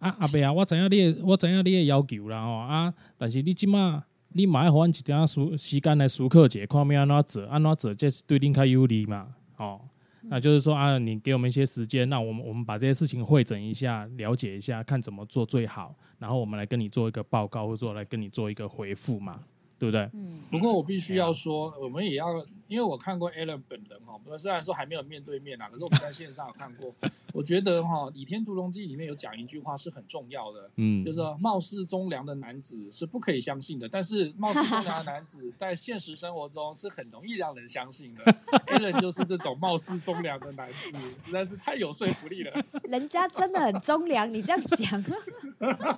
啊阿伯啊，我知影你，我知影你的要求啦哦啊，但是你即马你马上花一点时时间来思考一下，看要安怎做，安怎做这是对恁较有利嘛。哦，那就是说啊，你给我们一些时间，那我们我们把这些事情会诊一下，了解一下，看怎么做最好，然后我们来跟你做一个报告，或者说来跟你做一个回复嘛。”对不对？嗯，不过我必须要说，我们也要，因为我看过 Allen 本人哈，不过虽然说还没有面对面啊，可是我们在线上有看过。我觉得哈，《倚天屠龙记》里面有讲一句话是很重要的，嗯，就是说貌似忠良的男子是不可以相信的，但是貌似忠良的男子在现实生活中是很容易让人相信的。Allen 就是这种貌似忠良的男子，实在是太有说服力了。人家真的很忠良，你这样讲。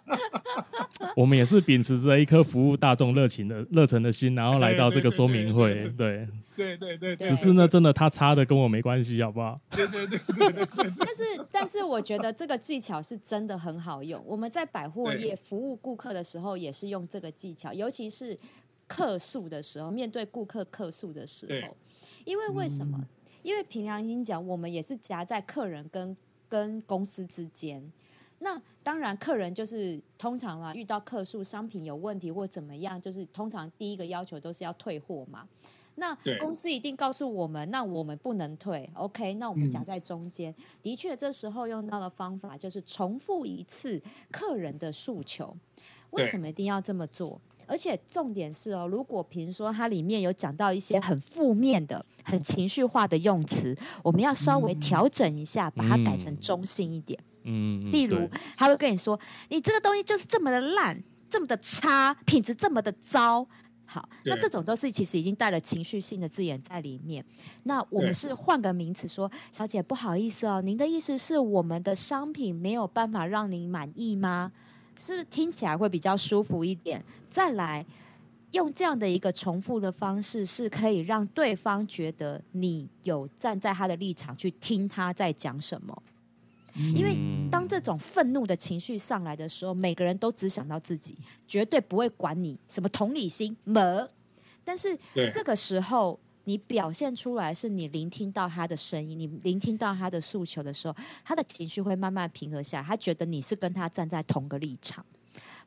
我们也是秉持着一颗服务大众热情的。热忱的心，然后来到这个说明会，对对对对对，只是呢，真的他差的跟我没关系，好不好？对对对对对。但是但是，我觉得这个技巧是真的很好用。我们在百货业服务顾客的时候，也是用这个技巧，尤其是客诉的时候，面对顾客客诉的时候，因为为什么？因为凭良心讲，我们也是夹在客人跟跟公司之间。那当然，客人就是通常嘛，遇到客诉商品有问题或怎么样，就是通常第一个要求都是要退货嘛。那公司一定告诉我们，那我们不能退，OK？那我们夹在中间，嗯、的确这时候用到的方法就是重复一次客人的诉求。为什么一定要这么做？而且重点是哦，如果比如说它里面有讲到一些很负面的、很情绪化的用词，我们要稍微调整一下，把它改成中性一点。嗯，例如他会跟你说，你这个东西就是这么的烂，这么的差，品质这么的糟。好，那这种都是其实已经带了情绪性的字眼在里面。那我们是换个名词说，小姐不好意思哦，您的意思是我们的商品没有办法让您满意吗？是不是听起来会比较舒服一点？再来用这样的一个重复的方式，是可以让对方觉得你有站在他的立场去听他在讲什么。因为当这种愤怒的情绪上来的时候，每个人都只想到自己，绝对不会管你什么同理心么。但是这个时候，你表现出来是你聆听到他的声音，你聆听到他的诉求的时候，他的情绪会慢慢平和下来，他觉得你是跟他站在同个立场。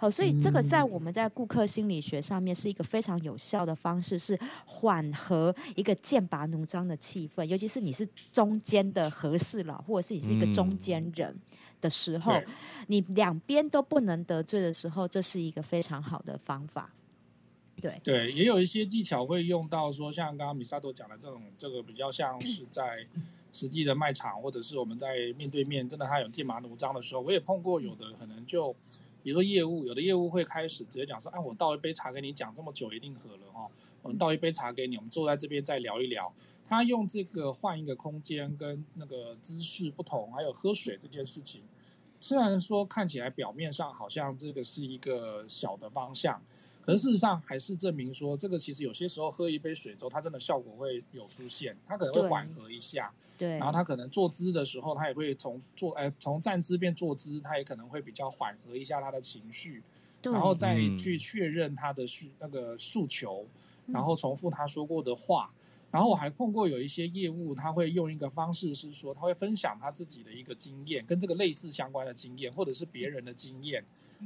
好，所以这个在我们在顾客心理学上面是一个非常有效的方式，是缓和一个剑拔弩张的气氛，尤其是你是中间的和事佬，或者是你是一个中间人的时候，嗯、你两边都不能得罪的时候，这是一个非常好的方法。对。对，也有一些技巧会用到，说像刚刚米萨多讲的这种，这个比较像是在实际的卖场，或者是我们在面对面，真的他有剑拔弩张的时候，我也碰过有的可能就，比如说业务，有的业务会开始直接讲说，哎，我倒一杯茶给你，讲这么久一定渴了哈，我们倒一杯茶给你，我们坐在这边再聊一聊。他用这个换一个空间跟那个姿势不同，还有喝水这件事情，虽然说看起来表面上好像这个是一个小的方向。可是事实上还是证明说，这个其实有些时候喝一杯水之后，它真的效果会有出现，它可能会缓和一下。对。然后它可能坐姿的时候，它也会从坐哎从站姿变坐姿，它也可能会比较缓和一下他的情绪。对。然后再去确认他的需那个诉求，然后重复他说过的话。然后我还碰过有一些业务，他会用一个方式是说，他会分享他自己的一个经验，跟这个类似相关的经验，或者是别人的经验。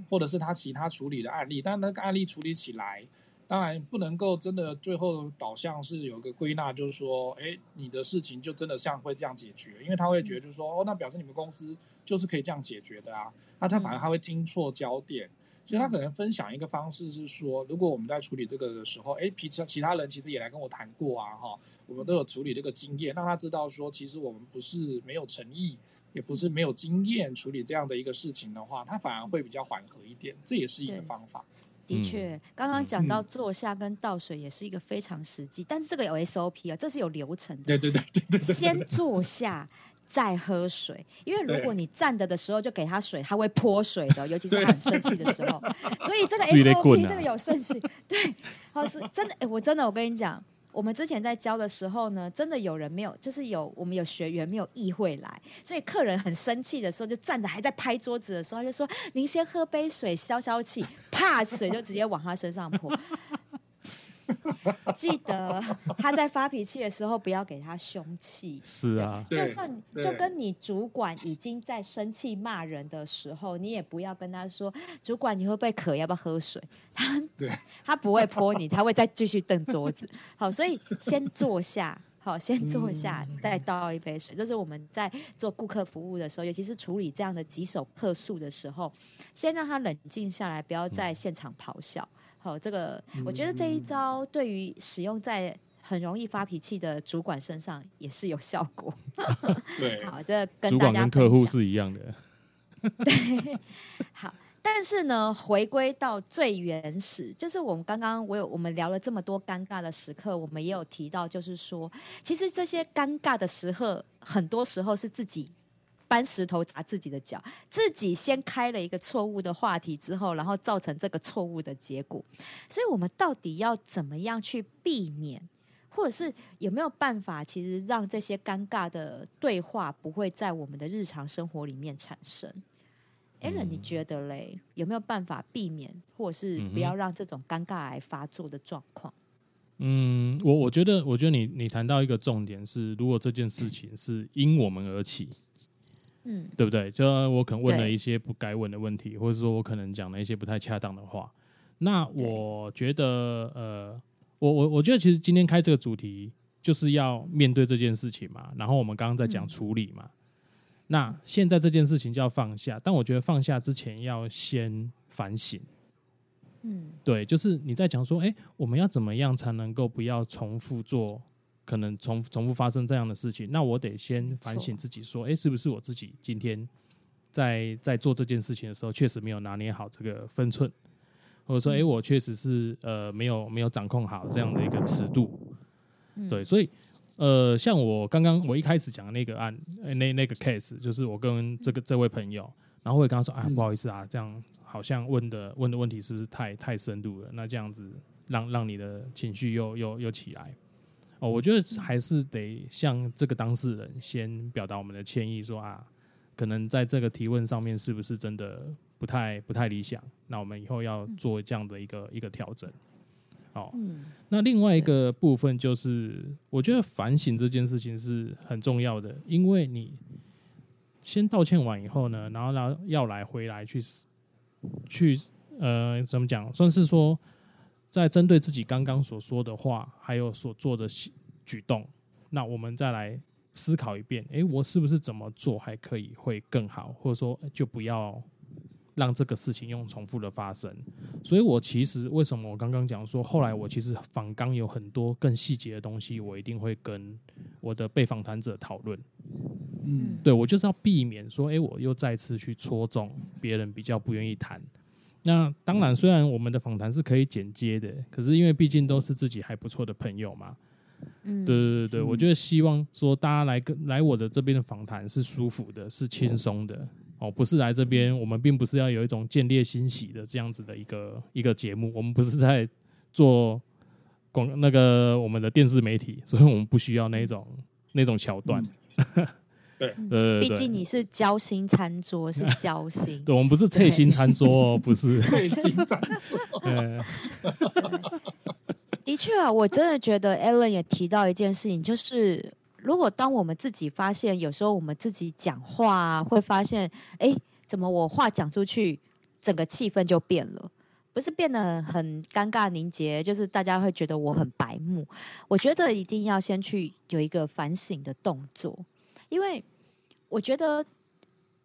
或者是他其他处理的案例，但那个案例处理起来，当然不能够真的最后导向是有个归纳，就是说，哎，你的事情就真的像会这样解决，因为他会觉得就是说，哦，那表示你们公司就是可以这样解决的啊，那他反而他会听错焦点，所以他可能分享一个方式是说，如果我们在处理这个的时候，哎，其他其他人其实也来跟我谈过啊，哈，我们都有处理这个经验，让他知道说，其实我们不是没有诚意。也不是没有经验处理这样的一个事情的话，他反而会比较缓和一点，这也是一个方法。的确，刚刚讲到坐下跟倒水也是一个非常实际，但是这个有 SOP 啊，这是有流程的。对对对对对，对。先坐下再喝水，因为如果你站着的时候就给他水，他会泼水的，尤其是很生气的时候。所以这个 SOP 这个有顺序。对，好是真的，哎、欸，我真的我跟你讲。我们之前在教的时候呢，真的有人没有，就是有我们有学员没有意会来，所以客人很生气的时候，就站着还在拍桌子的时候，他就说：“您先喝杯水消消气。”啪，水就直接往他身上泼。记得他在发脾气的时候，不要给他凶器。是啊，就算就跟你主管已经在生气骂人的时候，你也不要跟他说：“主管，你会不会渴？要不要喝水？”他 他不会泼你，他会再继续蹬桌子。好，所以先坐下，好，先坐下，再倒一杯水。这是我们在做顾客服务的时候，尤其是处理这样的棘手客诉的时候，先让他冷静下来，不要在现场咆哮。好，这个我觉得这一招对于使用在很容易发脾气的主管身上也是有效果。对，好，这跟主管跟客户是一样的。对，好，但是呢，回归到最原始，就是我们刚刚我有我们聊了这么多尴尬的时刻，我们也有提到，就是说，其实这些尴尬的时刻，很多时候是自己。搬石头砸自己的脚，自己先开了一个错误的话题之后，然后造成这个错误的结果。所以，我们到底要怎么样去避免，或者是有没有办法，其实让这些尴尬的对话不会在我们的日常生活里面产生？Allen，你觉得嘞？有没有办法避免，或者是不要让这种尴尬癌发作的状况？嗯，我我觉得，我觉得你你谈到一个重点是，如果这件事情是因我们而起。嗯，对不对？就我可能问了一些不该问的问题，或者说我可能讲了一些不太恰当的话。那我觉得，呃，我我我觉得，其实今天开这个主题就是要面对这件事情嘛。然后我们刚刚在讲处理嘛。嗯、那现在这件事情就要放下，但我觉得放下之前要先反省。嗯，对，就是你在讲说，哎，我们要怎么样才能够不要重复做？可能重重复发生这样的事情，那我得先反省自己，说，哎，是不是我自己今天在在做这件事情的时候，确实没有拿捏好这个分寸，或者说，哎，我确实是呃没有没有掌控好这样的一个尺度，对，所以呃，像我刚刚我一开始讲的那个案，那那个 case，就是我跟这个这位朋友，然后我也跟他说，啊，不好意思啊，这样好像问的问的问题是不是太太深度了？那这样子让让你的情绪又又又起来。哦，我觉得还是得向这个当事人先表达我们的歉意，说啊，可能在这个提问上面是不是真的不太不太理想？那我们以后要做这样的一个一个调整。哦，那另外一个部分就是，我觉得反省这件事情是很重要的，因为你先道歉完以后呢，然后呢要来回来去去呃，怎么讲，算是说在针对自己刚刚所说的话，还有所做的举动，那我们再来思考一遍，诶，我是不是怎么做还可以会更好，或者说就不要。让这个事情用重复的发生，所以我其实为什么我刚刚讲说，后来我其实访纲有很多更细节的东西，我一定会跟我的被访谈者讨论。嗯，对，我就是要避免说，哎，我又再次去戳中别人比较不愿意谈。那当然，虽然我们的访谈是可以剪接的，可是因为毕竟都是自己还不错的朋友嘛。嗯，对对对对，我就希望说大家来跟来我的这边的访谈是舒服的，是轻松的。哦，不是来这边，我们并不是要有一种见猎欣喜的这样子的一个一个节目，我们不是在做广那个我们的电视媒体，所以我们不需要那种那种桥段。嗯、对，呃，毕竟你是交心餐桌，是 交心。对，我们不是脆心餐桌，哦，不是 脆心餐桌。的确啊，我真的觉得 Alan 也提到一件事情，就是。如果当我们自己发现，有时候我们自己讲话啊，会发现，哎，怎么我话讲出去，整个气氛就变了，不是变得很尴尬凝结，就是大家会觉得我很白目。我觉得一定要先去有一个反省的动作，因为我觉得。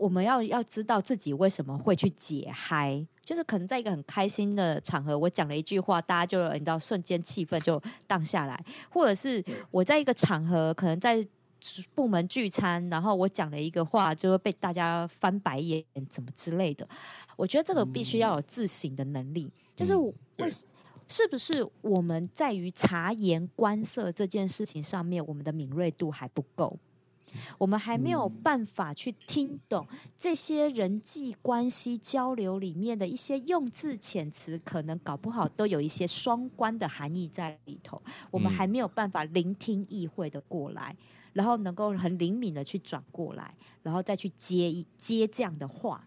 我们要要知道自己为什么会去解嗨，就是可能在一个很开心的场合，我讲了一句话，大家就你知道瞬间气氛就荡下来，或者是我在一个场合，可能在部门聚餐，然后我讲了一个话，就会被大家翻白眼，怎么之类的。我觉得这个必须要有自省的能力，就是为是不是我们在于察言观色这件事情上面，我们的敏锐度还不够。我们还没有办法去听懂这些人际关系交流里面的一些用字遣词，可能搞不好都有一些双关的含义在里头。我们还没有办法聆听意会的过来，然后能够很灵敏的去转过来，然后再去接一接这样的话。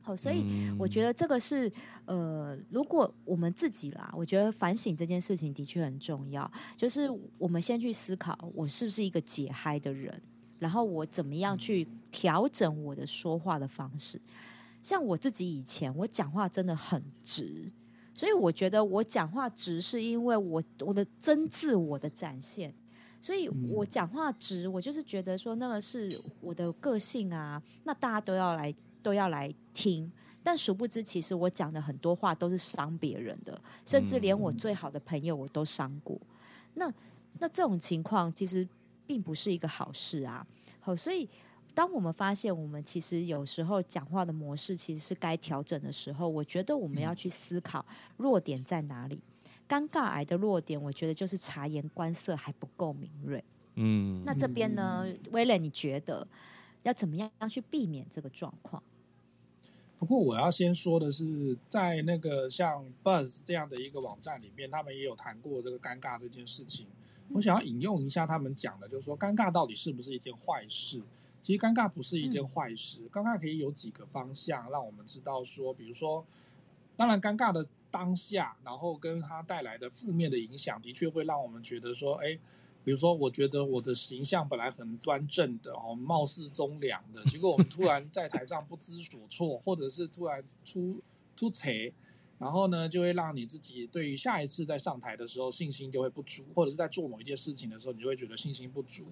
好，所以我觉得这个是呃，如果我们自己啦，我觉得反省这件事情的确很重要。就是我们先去思考，我是不是一个解嗨的人。然后我怎么样去调整我的说话的方式？像我自己以前，我讲话真的很直，所以我觉得我讲话直是因为我我的真自我的展现，所以我讲话直，我就是觉得说那个是我的个性啊，那大家都要来都要来听，但殊不知其实我讲的很多话都是伤别人的，甚至连我最好的朋友我都伤过。那那这种情况其实。并不是一个好事啊！好，所以当我们发现我们其实有时候讲话的模式其实是该调整的时候，我觉得我们要去思考弱点在哪里。尴尬癌的弱点，我觉得就是察言观色还不够敏锐。嗯，那这边呢，威廉，你觉得要怎么样去避免这个状况？不过我要先说的是，在那个像 Buzz 这样的一个网站里面，他们也有谈过这个尴尬这件事情。我想要引用一下他们讲的，就是说尴尬到底是不是一件坏事？其实尴尬不是一件坏事，尴尬可以有几个方向让我们知道说，比如说，当然尴尬的当下，然后跟它带来的负面的影响，的确会让我们觉得说，哎，比如说，我觉得我的形象本来很端正的哦，貌似忠良的，结果我们突然在台上不知所措，或者是突然出出错。然后呢，就会让你自己对于下一次在上台的时候信心就会不足，或者是在做某一件事情的时候，你就会觉得信心不足。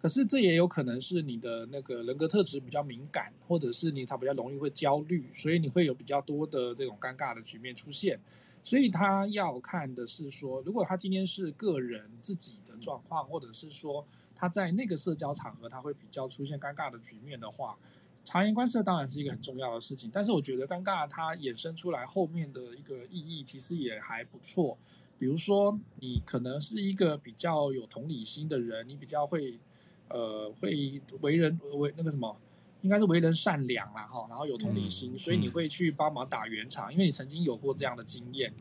可是这也有可能是你的那个人格特质比较敏感，或者是你他比较容易会焦虑，所以你会有比较多的这种尴尬的局面出现。所以他要看的是说，如果他今天是个人自己的状况，或者是说他在那个社交场合他会比较出现尴尬的局面的话。察言观色当然是一个很重要的事情，但是我觉得尴尬它衍生出来后面的一个意义其实也还不错。比如说，你可能是一个比较有同理心的人，你比较会呃会为人为那个什么，应该是为人善良啦哈，然后有同理心，嗯，所以你会去帮忙打圆场，因为你曾经有过这样的经验。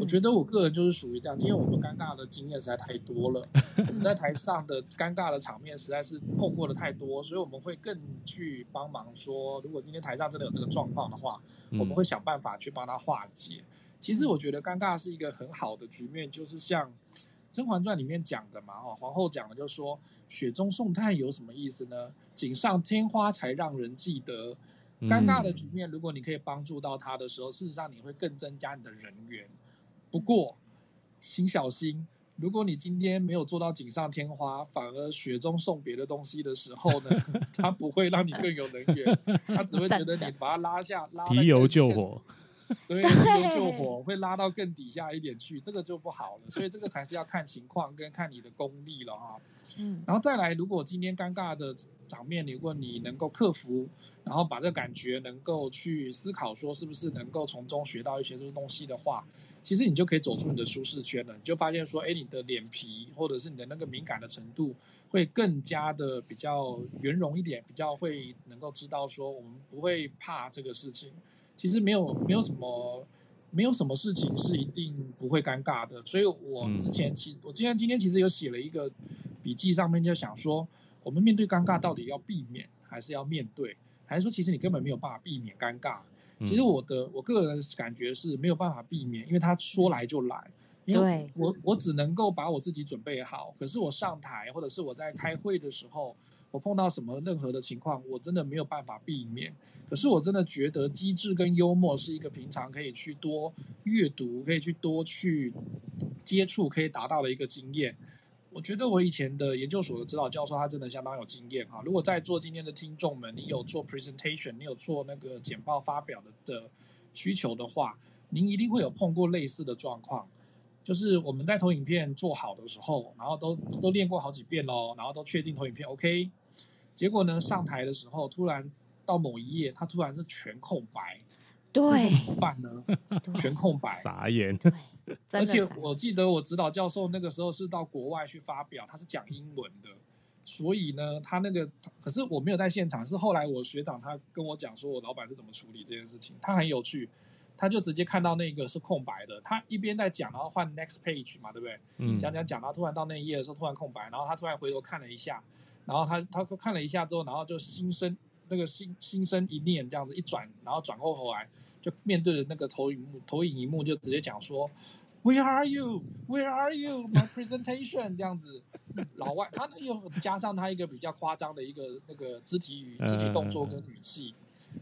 我觉得我个人就是属于这样，因为我们尴尬的经验实在太多了，我们在台上的尴尬的场面实在是碰过的太多，所以我们会更去帮忙说，如果今天台上真的有这个状况的话，我们会想办法去帮他化解。其实我觉得尴尬是一个很好的局面，就是像《甄嬛传》里面讲的嘛，哈，皇后讲的就是说雪中送炭有什么意思呢？锦上添花才让人记得。尴尬的局面，如果你可以帮助到他的时候，事实上你会更增加你的人缘。不过，请小心，如果你今天没有做到锦上添花，反而雪中送别的东西的时候呢，他不会让你更有能源，他只会觉得你把他拉下，拉提油救火。对，救火会拉到更底下一点去，这个就不好了。所以这个还是要看情况跟看你的功力了哈。嗯，然后再来，如果今天尴尬的场面，如果你能够克服，然后把这感觉能够去思考，说是不是能够从中学到一些这个东西的话，其实你就可以走出你的舒适圈了。你就发现说，哎，你的脸皮或者是你的那个敏感的程度会更加的比较圆融一点，比较会能够知道说，我们不会怕这个事情。其实没有没有什么没有什么事情是一定不会尴尬的。所以我之前其我今天今天其实有写了一个。笔记上面就想说，我们面对尴尬到底要避免还是要面对，还是说其实你根本没有办法避免尴尬？其实我的我个人感觉是没有办法避免，因为他说来就来，因为我我只能够把我自己准备好，可是我上台或者是我在开会的时候，我碰到什么任何的情况，我真的没有办法避免。可是我真的觉得机智跟幽默是一个平常可以去多阅读，可以去多去接触，可以达到的一个经验。我觉得我以前的研究所的指导教授，他真的相当有经验哈。如果在座今天的听众们，你有做 presentation，你有做那个简报发表的的需求的话，您一定会有碰过类似的状况。就是我们在投影片做好的时候，然后都都练过好几遍咯，然后都确定投影片 OK，结果呢，上台的时候，突然到某一页，它突然是全空白。对，怎么办呢？全空白，傻眼。而且我记得我指导教授那个时候是到国外去发表，他是讲英文的，所以呢，他那个可是我没有在现场，是后来我学长他跟我讲说，我老板是怎么处理这件事情。他很有趣，他就直接看到那个是空白的，他一边在讲，然后换 next page 嘛，对不对？嗯。讲讲讲，他突然到那一页的时候，突然空白，然后他突然回头看了一下，然后他他看了一下之后，然后就心生那个心心生一念，这样子一转，然后转过头来。就面对着那个投影幕，投影荧幕就直接讲说，Where are you? Where are you? My presentation 这样子。老外他又加上他一个比较夸张的一个那个肢体语、肢体动作跟语气，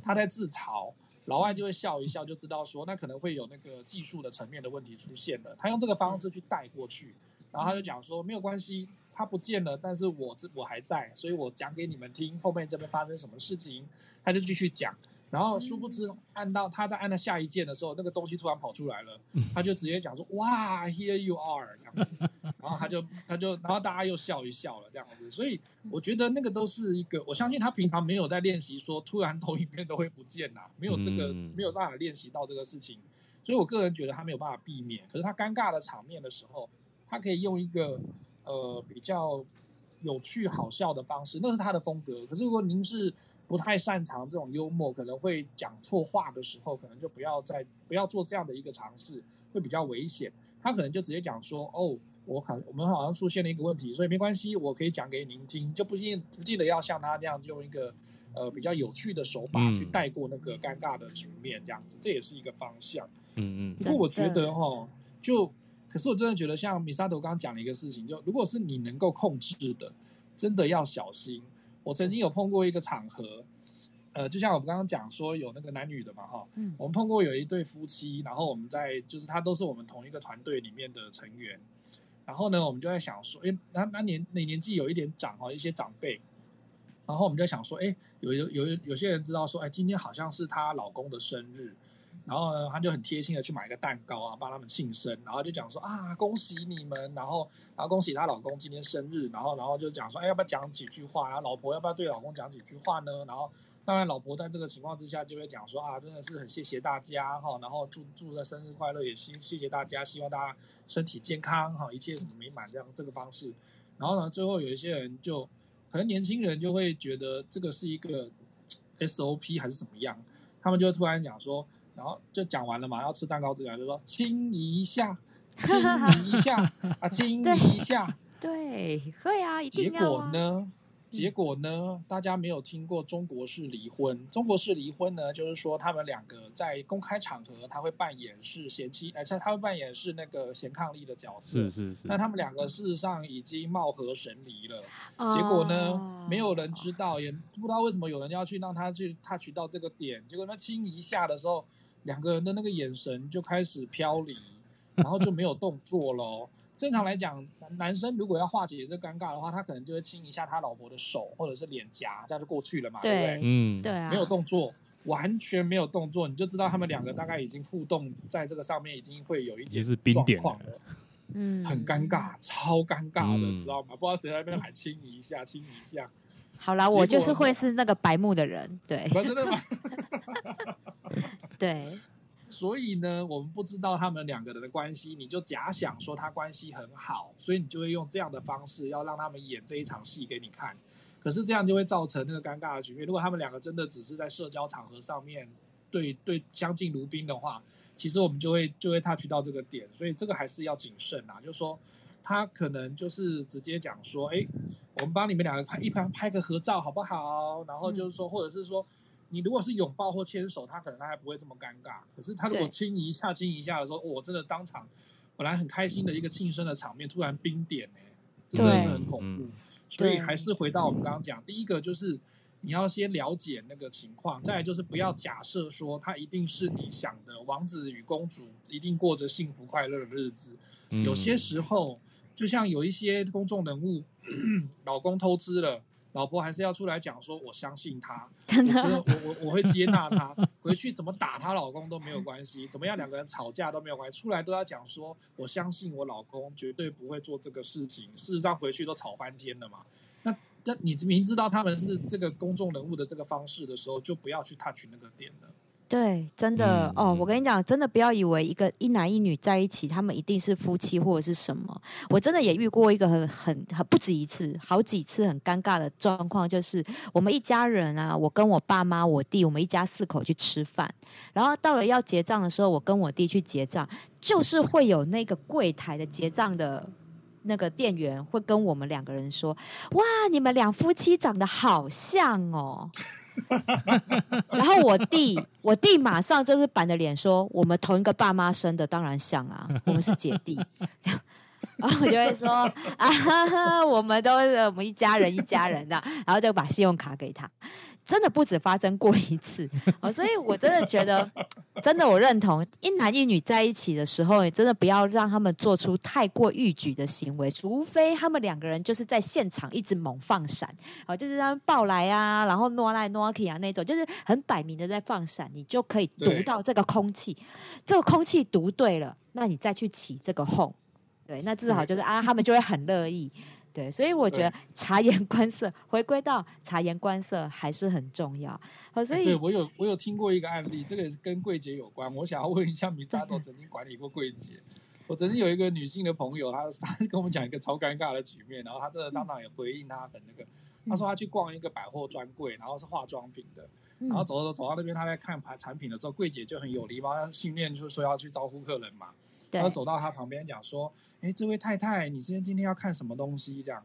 他在自嘲，老外就会笑一笑，就知道说那可能会有那个技术的层面的问题出现了。他用这个方式去带过去，然后他就讲说没有关系，他不见了，但是我这我还在，所以我讲给你们听后面这边发生什么事情，他就继续讲。然后殊不知，按到他在按到下一键的时候，那个东西突然跑出来了，他就直接讲说：“哇，Here you are。”这样子，然后他就他就，然后大家又笑一笑了，这样子。所以我觉得那个都是一个，我相信他平常没有在练习说突然投影片都会不见呐，没有这个没有办法练习到这个事情。所以我个人觉得他没有办法避免。可是他尴尬的场面的时候，他可以用一个呃比较。有趣好笑的方式，那是他的风格。可是如果您是不太擅长这种幽默，可能会讲错话的时候，可能就不要再不要做这样的一个尝试，会比较危险。他可能就直接讲说：“哦，我好，我们好像出现了一个问题，所以没关系，我可以讲给您听。”就不记不记得要像他这样用一个呃比较有趣的手法去带过那个尴尬的局面，这样子，这也是一个方向。嗯嗯。不过我觉得哈，就。可是我真的觉得，像 Misato 刚刚讲的一个事情，就如果是你能够控制的，真的要小心。我曾经有碰过一个场合，呃，就像我们刚刚讲说有那个男女的嘛，哈，嗯，我们碰过有一对夫妻，然后我们在就是他都是我们同一个团队里面的成员，然后呢，我们就在想说，哎，那那年那年纪有一点长哈，一些长辈，然后我们就想说，哎，有有有有些人知道说，哎，今天好像是她老公的生日。然后呢，他就很贴心的去买一个蛋糕啊，帮他们庆生，然后就讲说啊，恭喜你们，然后然后恭喜她老公今天生日，然后然后就讲说，哎，要不要讲几句话？然后老婆要不要对老公讲几句话呢？然后当然老婆在这个情况之下就会讲说啊，真的是很谢谢大家哈，然后祝祝的生日快乐，也希谢谢大家，希望大家身体健康哈，一切什么美满这样这个方式。然后呢，最后有一些人就可能年轻人就会觉得这个是一个 SOP 还是怎么样，他们就突然讲说。然后就讲完了嘛，要吃蛋糕之前就说亲一下，亲一下啊，亲一下，对，会啊，一定要啊。结果呢，结果呢，大家没有听过中国式离婚。中国式离婚呢，就是说他们两个在公开场合，他会扮演是贤妻，哎，他会扮演是那个贤伉俪的角色。是是是。那他们两个事实上已经貌合神离了。结果呢，没有人知道，也不知道为什么有人要去让他去 touch 到这个点。结果他亲一下的时候，两个人的那个眼神就开始飘离，然后就没有动作了。正常来讲，男生如果要化解这尴尬的话，他可能就会亲一下他老婆的手或者是脸颊，这样就过去了嘛，对，对不对？嗯，对啊，没有动作，完全没有动作，你就知道他们两个大概已经互动在这个上面，已经会有一点状况了，嗯，很尴尬，超尴尬的，你、嗯、知道吗？不知道谁在那边还亲一下，亲一下。好啦，我就是会是那个白目的人，对，真的吗？对。所以呢，我们不知道他们两个人的关系，你就假想说他关系很好，所以你就会用这样的方式要让他们演这一场戏给你看。可是这样就会造成那个尴尬的局面。如果他们两个真的只是在社交场合上面对对相敬如宾的话，其实我们就会就会 touch 到这个点。所以这个还是要谨慎啊，就是说他可能就是直接讲说，哎，我们帮你们两个拍一拍拍个合照好不好？然后就是说，或者是说。你如果是拥抱或牵手，他可能他还不会这么尴尬。可是他如果亲一下、亲一下的时候，我、哦、真的当场本来很开心的一个庆生的场面，突然冰点呢，真的是很恐怖。所以还是回到我们刚刚讲，第一个就是你要先了解那个情况，再来就是不要假设说他一定是你想的王子与公主，一定过着幸福快乐的日子。有些时候，就像有一些公众人物，老公偷吃了。老婆还是要出来讲说，我相信他，真的，我我我会接纳他，回去怎么打他老公都没有关系，怎么样两个人吵架都没有关系，出来都要讲说，我相信我老公绝对不会做这个事情。事实上回去都吵翻天了嘛。那那你明知道他们是这个公众人物的这个方式的时候，就不要去 touch 那个点了。对，真的、嗯、哦，我跟你讲，真的不要以为一个一男一女在一起，他们一定是夫妻或者是什么。我真的也遇过一个很很很不止一次，好几次很尴尬的状况，就是我们一家人啊，我跟我爸妈、我弟，我们一家四口去吃饭，然后到了要结账的时候，我跟我弟去结账，就是会有那个柜台的结账的。那个店员会跟我们两个人说：“哇，你们两夫妻长得好像哦。”然后我弟，我弟马上就是板着脸说：“我们同一个爸妈生的，当然像啊，我们是姐弟。”然后我就会说：“啊哈哈，我们都是我们一家人，一家人的。”然后就把信用卡给他。真的不止发生过一次，哦，所以我真的觉得，真的我认同一男一女在一起的时候，你真的不要让他们做出太过逾矩的行为，除非他们两个人就是在现场一直猛放闪，哦，就是让抱来啊，然后挪来挪去啊那种，就是很摆明的在放闪，你就可以读到这个空气，这个空气读对了，那你再去起这个哄，对，那至少就是啊，他们就会很乐意。对，所以我觉得察言观色，回归到察言观色还是很重要。好，所以对我有我有听过一个案例，这个也是跟柜姐有关。我想要问一下，Misato 曾经管理过柜姐。我曾经有一个女性的朋友，她她跟我们讲一个超尴尬的局面，然后她真的当场也回应她很那个。她说她去逛一个百货专柜，然后是化妆品的，然后走走走到那边，她在看牌产品的时候，柜姐就很有礼貌，她训练就是说要去招呼客人嘛。然后走到他旁边讲说：“哎，这位太太，你今天今天要看什么东西？”这样，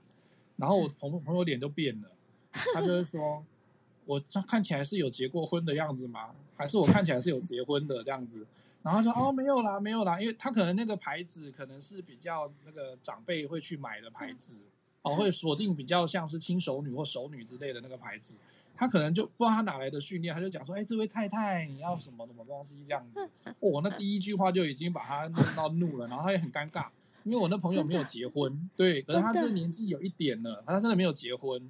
然后我朋朋友脸都变了，他就会说：“我看起来是有结过婚的样子吗？还是我看起来是有结婚的这样子？”然后他说：“哦，没有啦，没有啦，因为他可能那个牌子可能是比较那个长辈会去买的牌子，哦，会锁定比较像是亲熟女或熟女之类的那个牌子。”他可能就不知道他哪来的训练，他就讲说：“哎，这位太太，你要什么什么东西这样子？”哦，那第一句话就已经把他弄到怒了，然后他也很尴尬，因为我那朋友没有结婚，对，可是他这年纪有一点了，他真的没有结婚，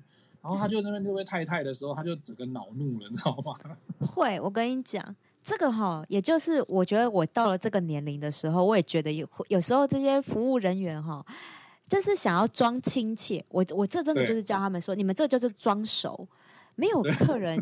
然后他就在那边这位太太的时候，他就整个恼怒了，你知道吗？会，我跟你讲，这个哈，也就是我觉得我到了这个年龄的时候，我也觉得有有时候这些服务人员哈，就是想要装亲切，我我这真的就是教他们说，你们这就是装熟。没有客人，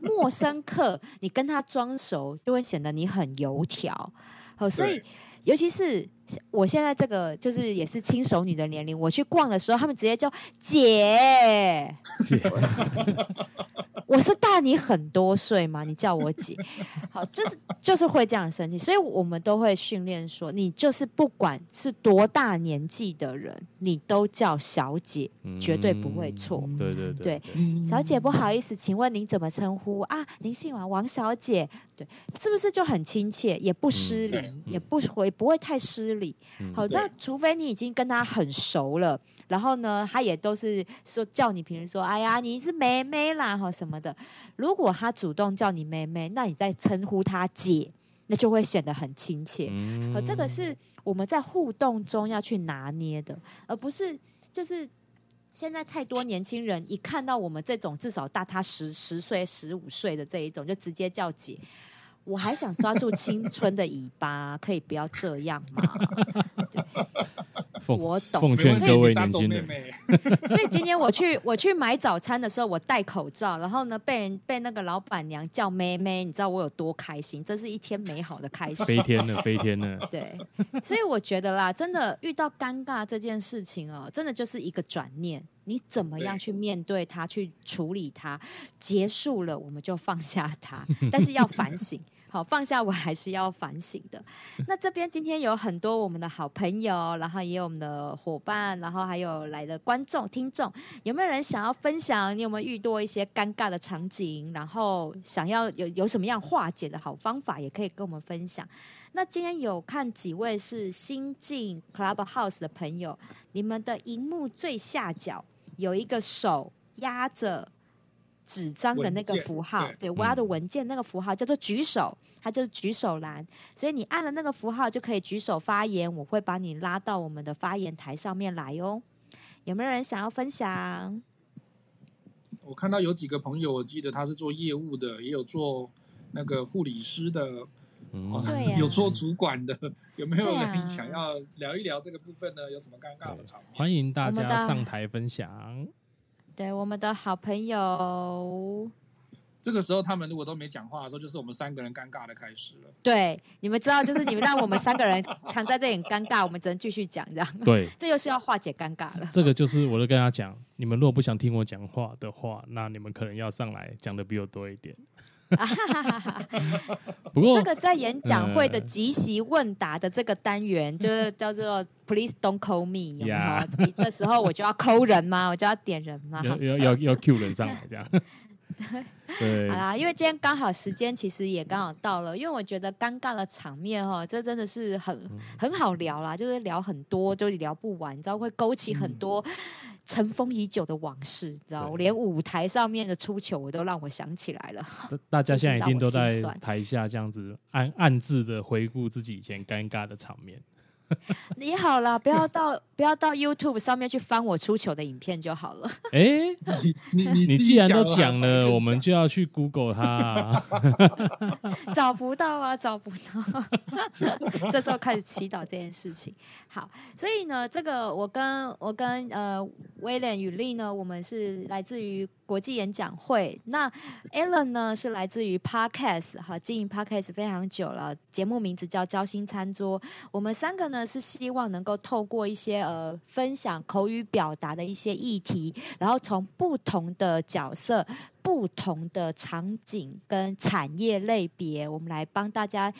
陌生客，你跟他装熟，就会显得你很油条。好，所以尤其是我现在这个，就是也是轻熟女的年龄，我去逛的时候，他们直接叫姐。姐 我是大你很多岁吗？你叫我姐，好，就是就是会这样生气，所以我们都会训练说，你就是不管是多大年纪的人，你都叫小姐，嗯、绝对不会错。对对对，对，小姐不好意思，请问您怎么称呼啊？您姓王，王小姐，对，是不是就很亲切，也不失礼，嗯、也不会不会太失礼。嗯、好，那除非你已经跟他很熟了，然后呢，他也都是说叫你，平时说，哎呀，你是妹妹啦，哈什么的。如果他主动叫你妹妹，那你再称呼他姐，那就会显得很亲切。而、嗯、这个是我们在互动中要去拿捏的，而不是就是现在太多年轻人一看到我们这种至少大他十十岁、十五岁的这一种，就直接叫姐。我还想抓住青春的尾巴，可以不要这样吗？我懂，奉劝各位年轻人。所以今天我去我去买早餐的时候，我戴口罩，然后呢，被人被那个老板娘叫妹妹，你知道我有多开心？这是一天美好的开心。飞天了，飞天了。对，所以我觉得啦，真的遇到尴尬这件事情哦，真的就是一个转念，你怎么样去面对它，去处理它，结束了我们就放下它，但是要反省。好，放下我还是要反省的。那这边今天有很多我们的好朋友，然后也有我们的伙伴，然后还有来的观众、听众，有没有人想要分享？你有没有遇到一些尴尬的场景？然后想要有有什么样化解的好方法，也可以跟我们分享。那今天有看几位是新进 Clubhouse 的朋友，你们的荧幕最下角有一个手压着。纸张的那个符号，对，对，我要的文件那个符号叫做举手，它就是举手栏，所以你按了那个符号就可以举手发言，我会把你拉到我们的发言台上面来哦。有没有人想要分享？我看到有几个朋友，我记得他是做业务的，也有做那个护理师的，嗯哦啊、有做主管的，有没有人想要聊一聊这个部分呢？有什么尴尬的场面？欢迎大家上台分享。对，我们的好朋友，这个时候他们如果都没讲话的时候，就是我们三个人尴尬的开始了。对，你们知道，就是你们让我们三个人 藏在这里尴尬，我们只能继续讲这样。对，这又是要化解尴尬了。这个就是我就跟他讲，你们如果不想听我讲话的话，那你们可能要上来讲的比我多一点。不过，这个在演讲会的即席问答的这个单元，就是叫做 “Please don't call me”，有没有？Yeah. 这时候我就要 call 人吗？我就要点人吗？要要要要 Q 人上来这样。对，好啦，因为今天刚好时间其实也刚好到了，因为我觉得尴尬的场面哈，这真的是很很好聊啦，就是聊很多就聊不完，你知道会勾起很多尘封已久的往事，你知道，我连舞台上面的出糗我都让我想起来了。大家现在一定都在 台下这样子暗暗自的回顾自己以前尴尬的场面。你好了，不要到 不要到 YouTube 上面去翻我出糗的影片就好了。哎、欸，你你你既然都讲了，我们就要去 Google 它、啊。找不到啊，找不到。这时候开始祈祷这件事情。好，所以呢，这个我跟我跟呃威廉与丽呢，我们是来自于。国际演讲会，那 Alan 呢是来自于 Podcast 哈，经营 Podcast 非常久了，节目名字叫交心餐桌。我们三个呢是希望能够透过一些呃分享口语表达的一些议题，然后从不同的角色、不同的场景跟产业类别，我们来帮大家。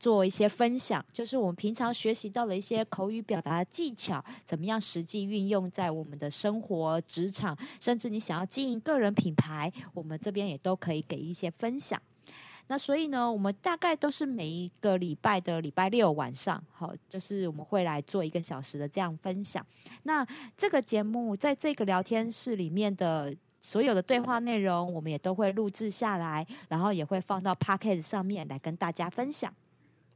做一些分享，就是我们平常学习到的一些口语表达技巧，怎么样实际运用在我们的生活、职场，甚至你想要经营个人品牌，我们这边也都可以给一些分享。那所以呢，我们大概都是每一个礼拜的礼拜六晚上，好，就是我们会来做一个小时的这样分享。那这个节目在这个聊天室里面的所有的对话内容，我们也都会录制下来，然后也会放到 Podcast 上面来跟大家分享。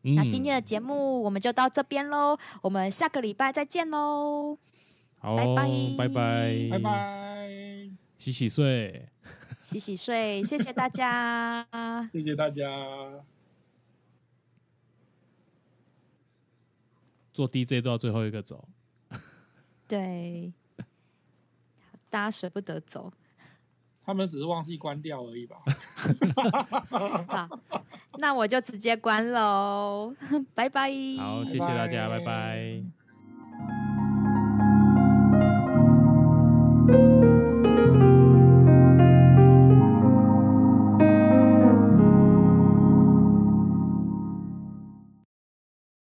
那今天的节目我们就到这边喽，我们下个礼拜再见喽。好，拜拜，拜拜，拜拜，洗洗睡，洗洗睡，谢谢大家，谢谢大家。做 DJ 都要最后一个走，对，大家舍不得走。他们只是忘记关掉而已吧。好，那我就直接关喽，拜拜。好，谢谢大家，拜拜。拜拜。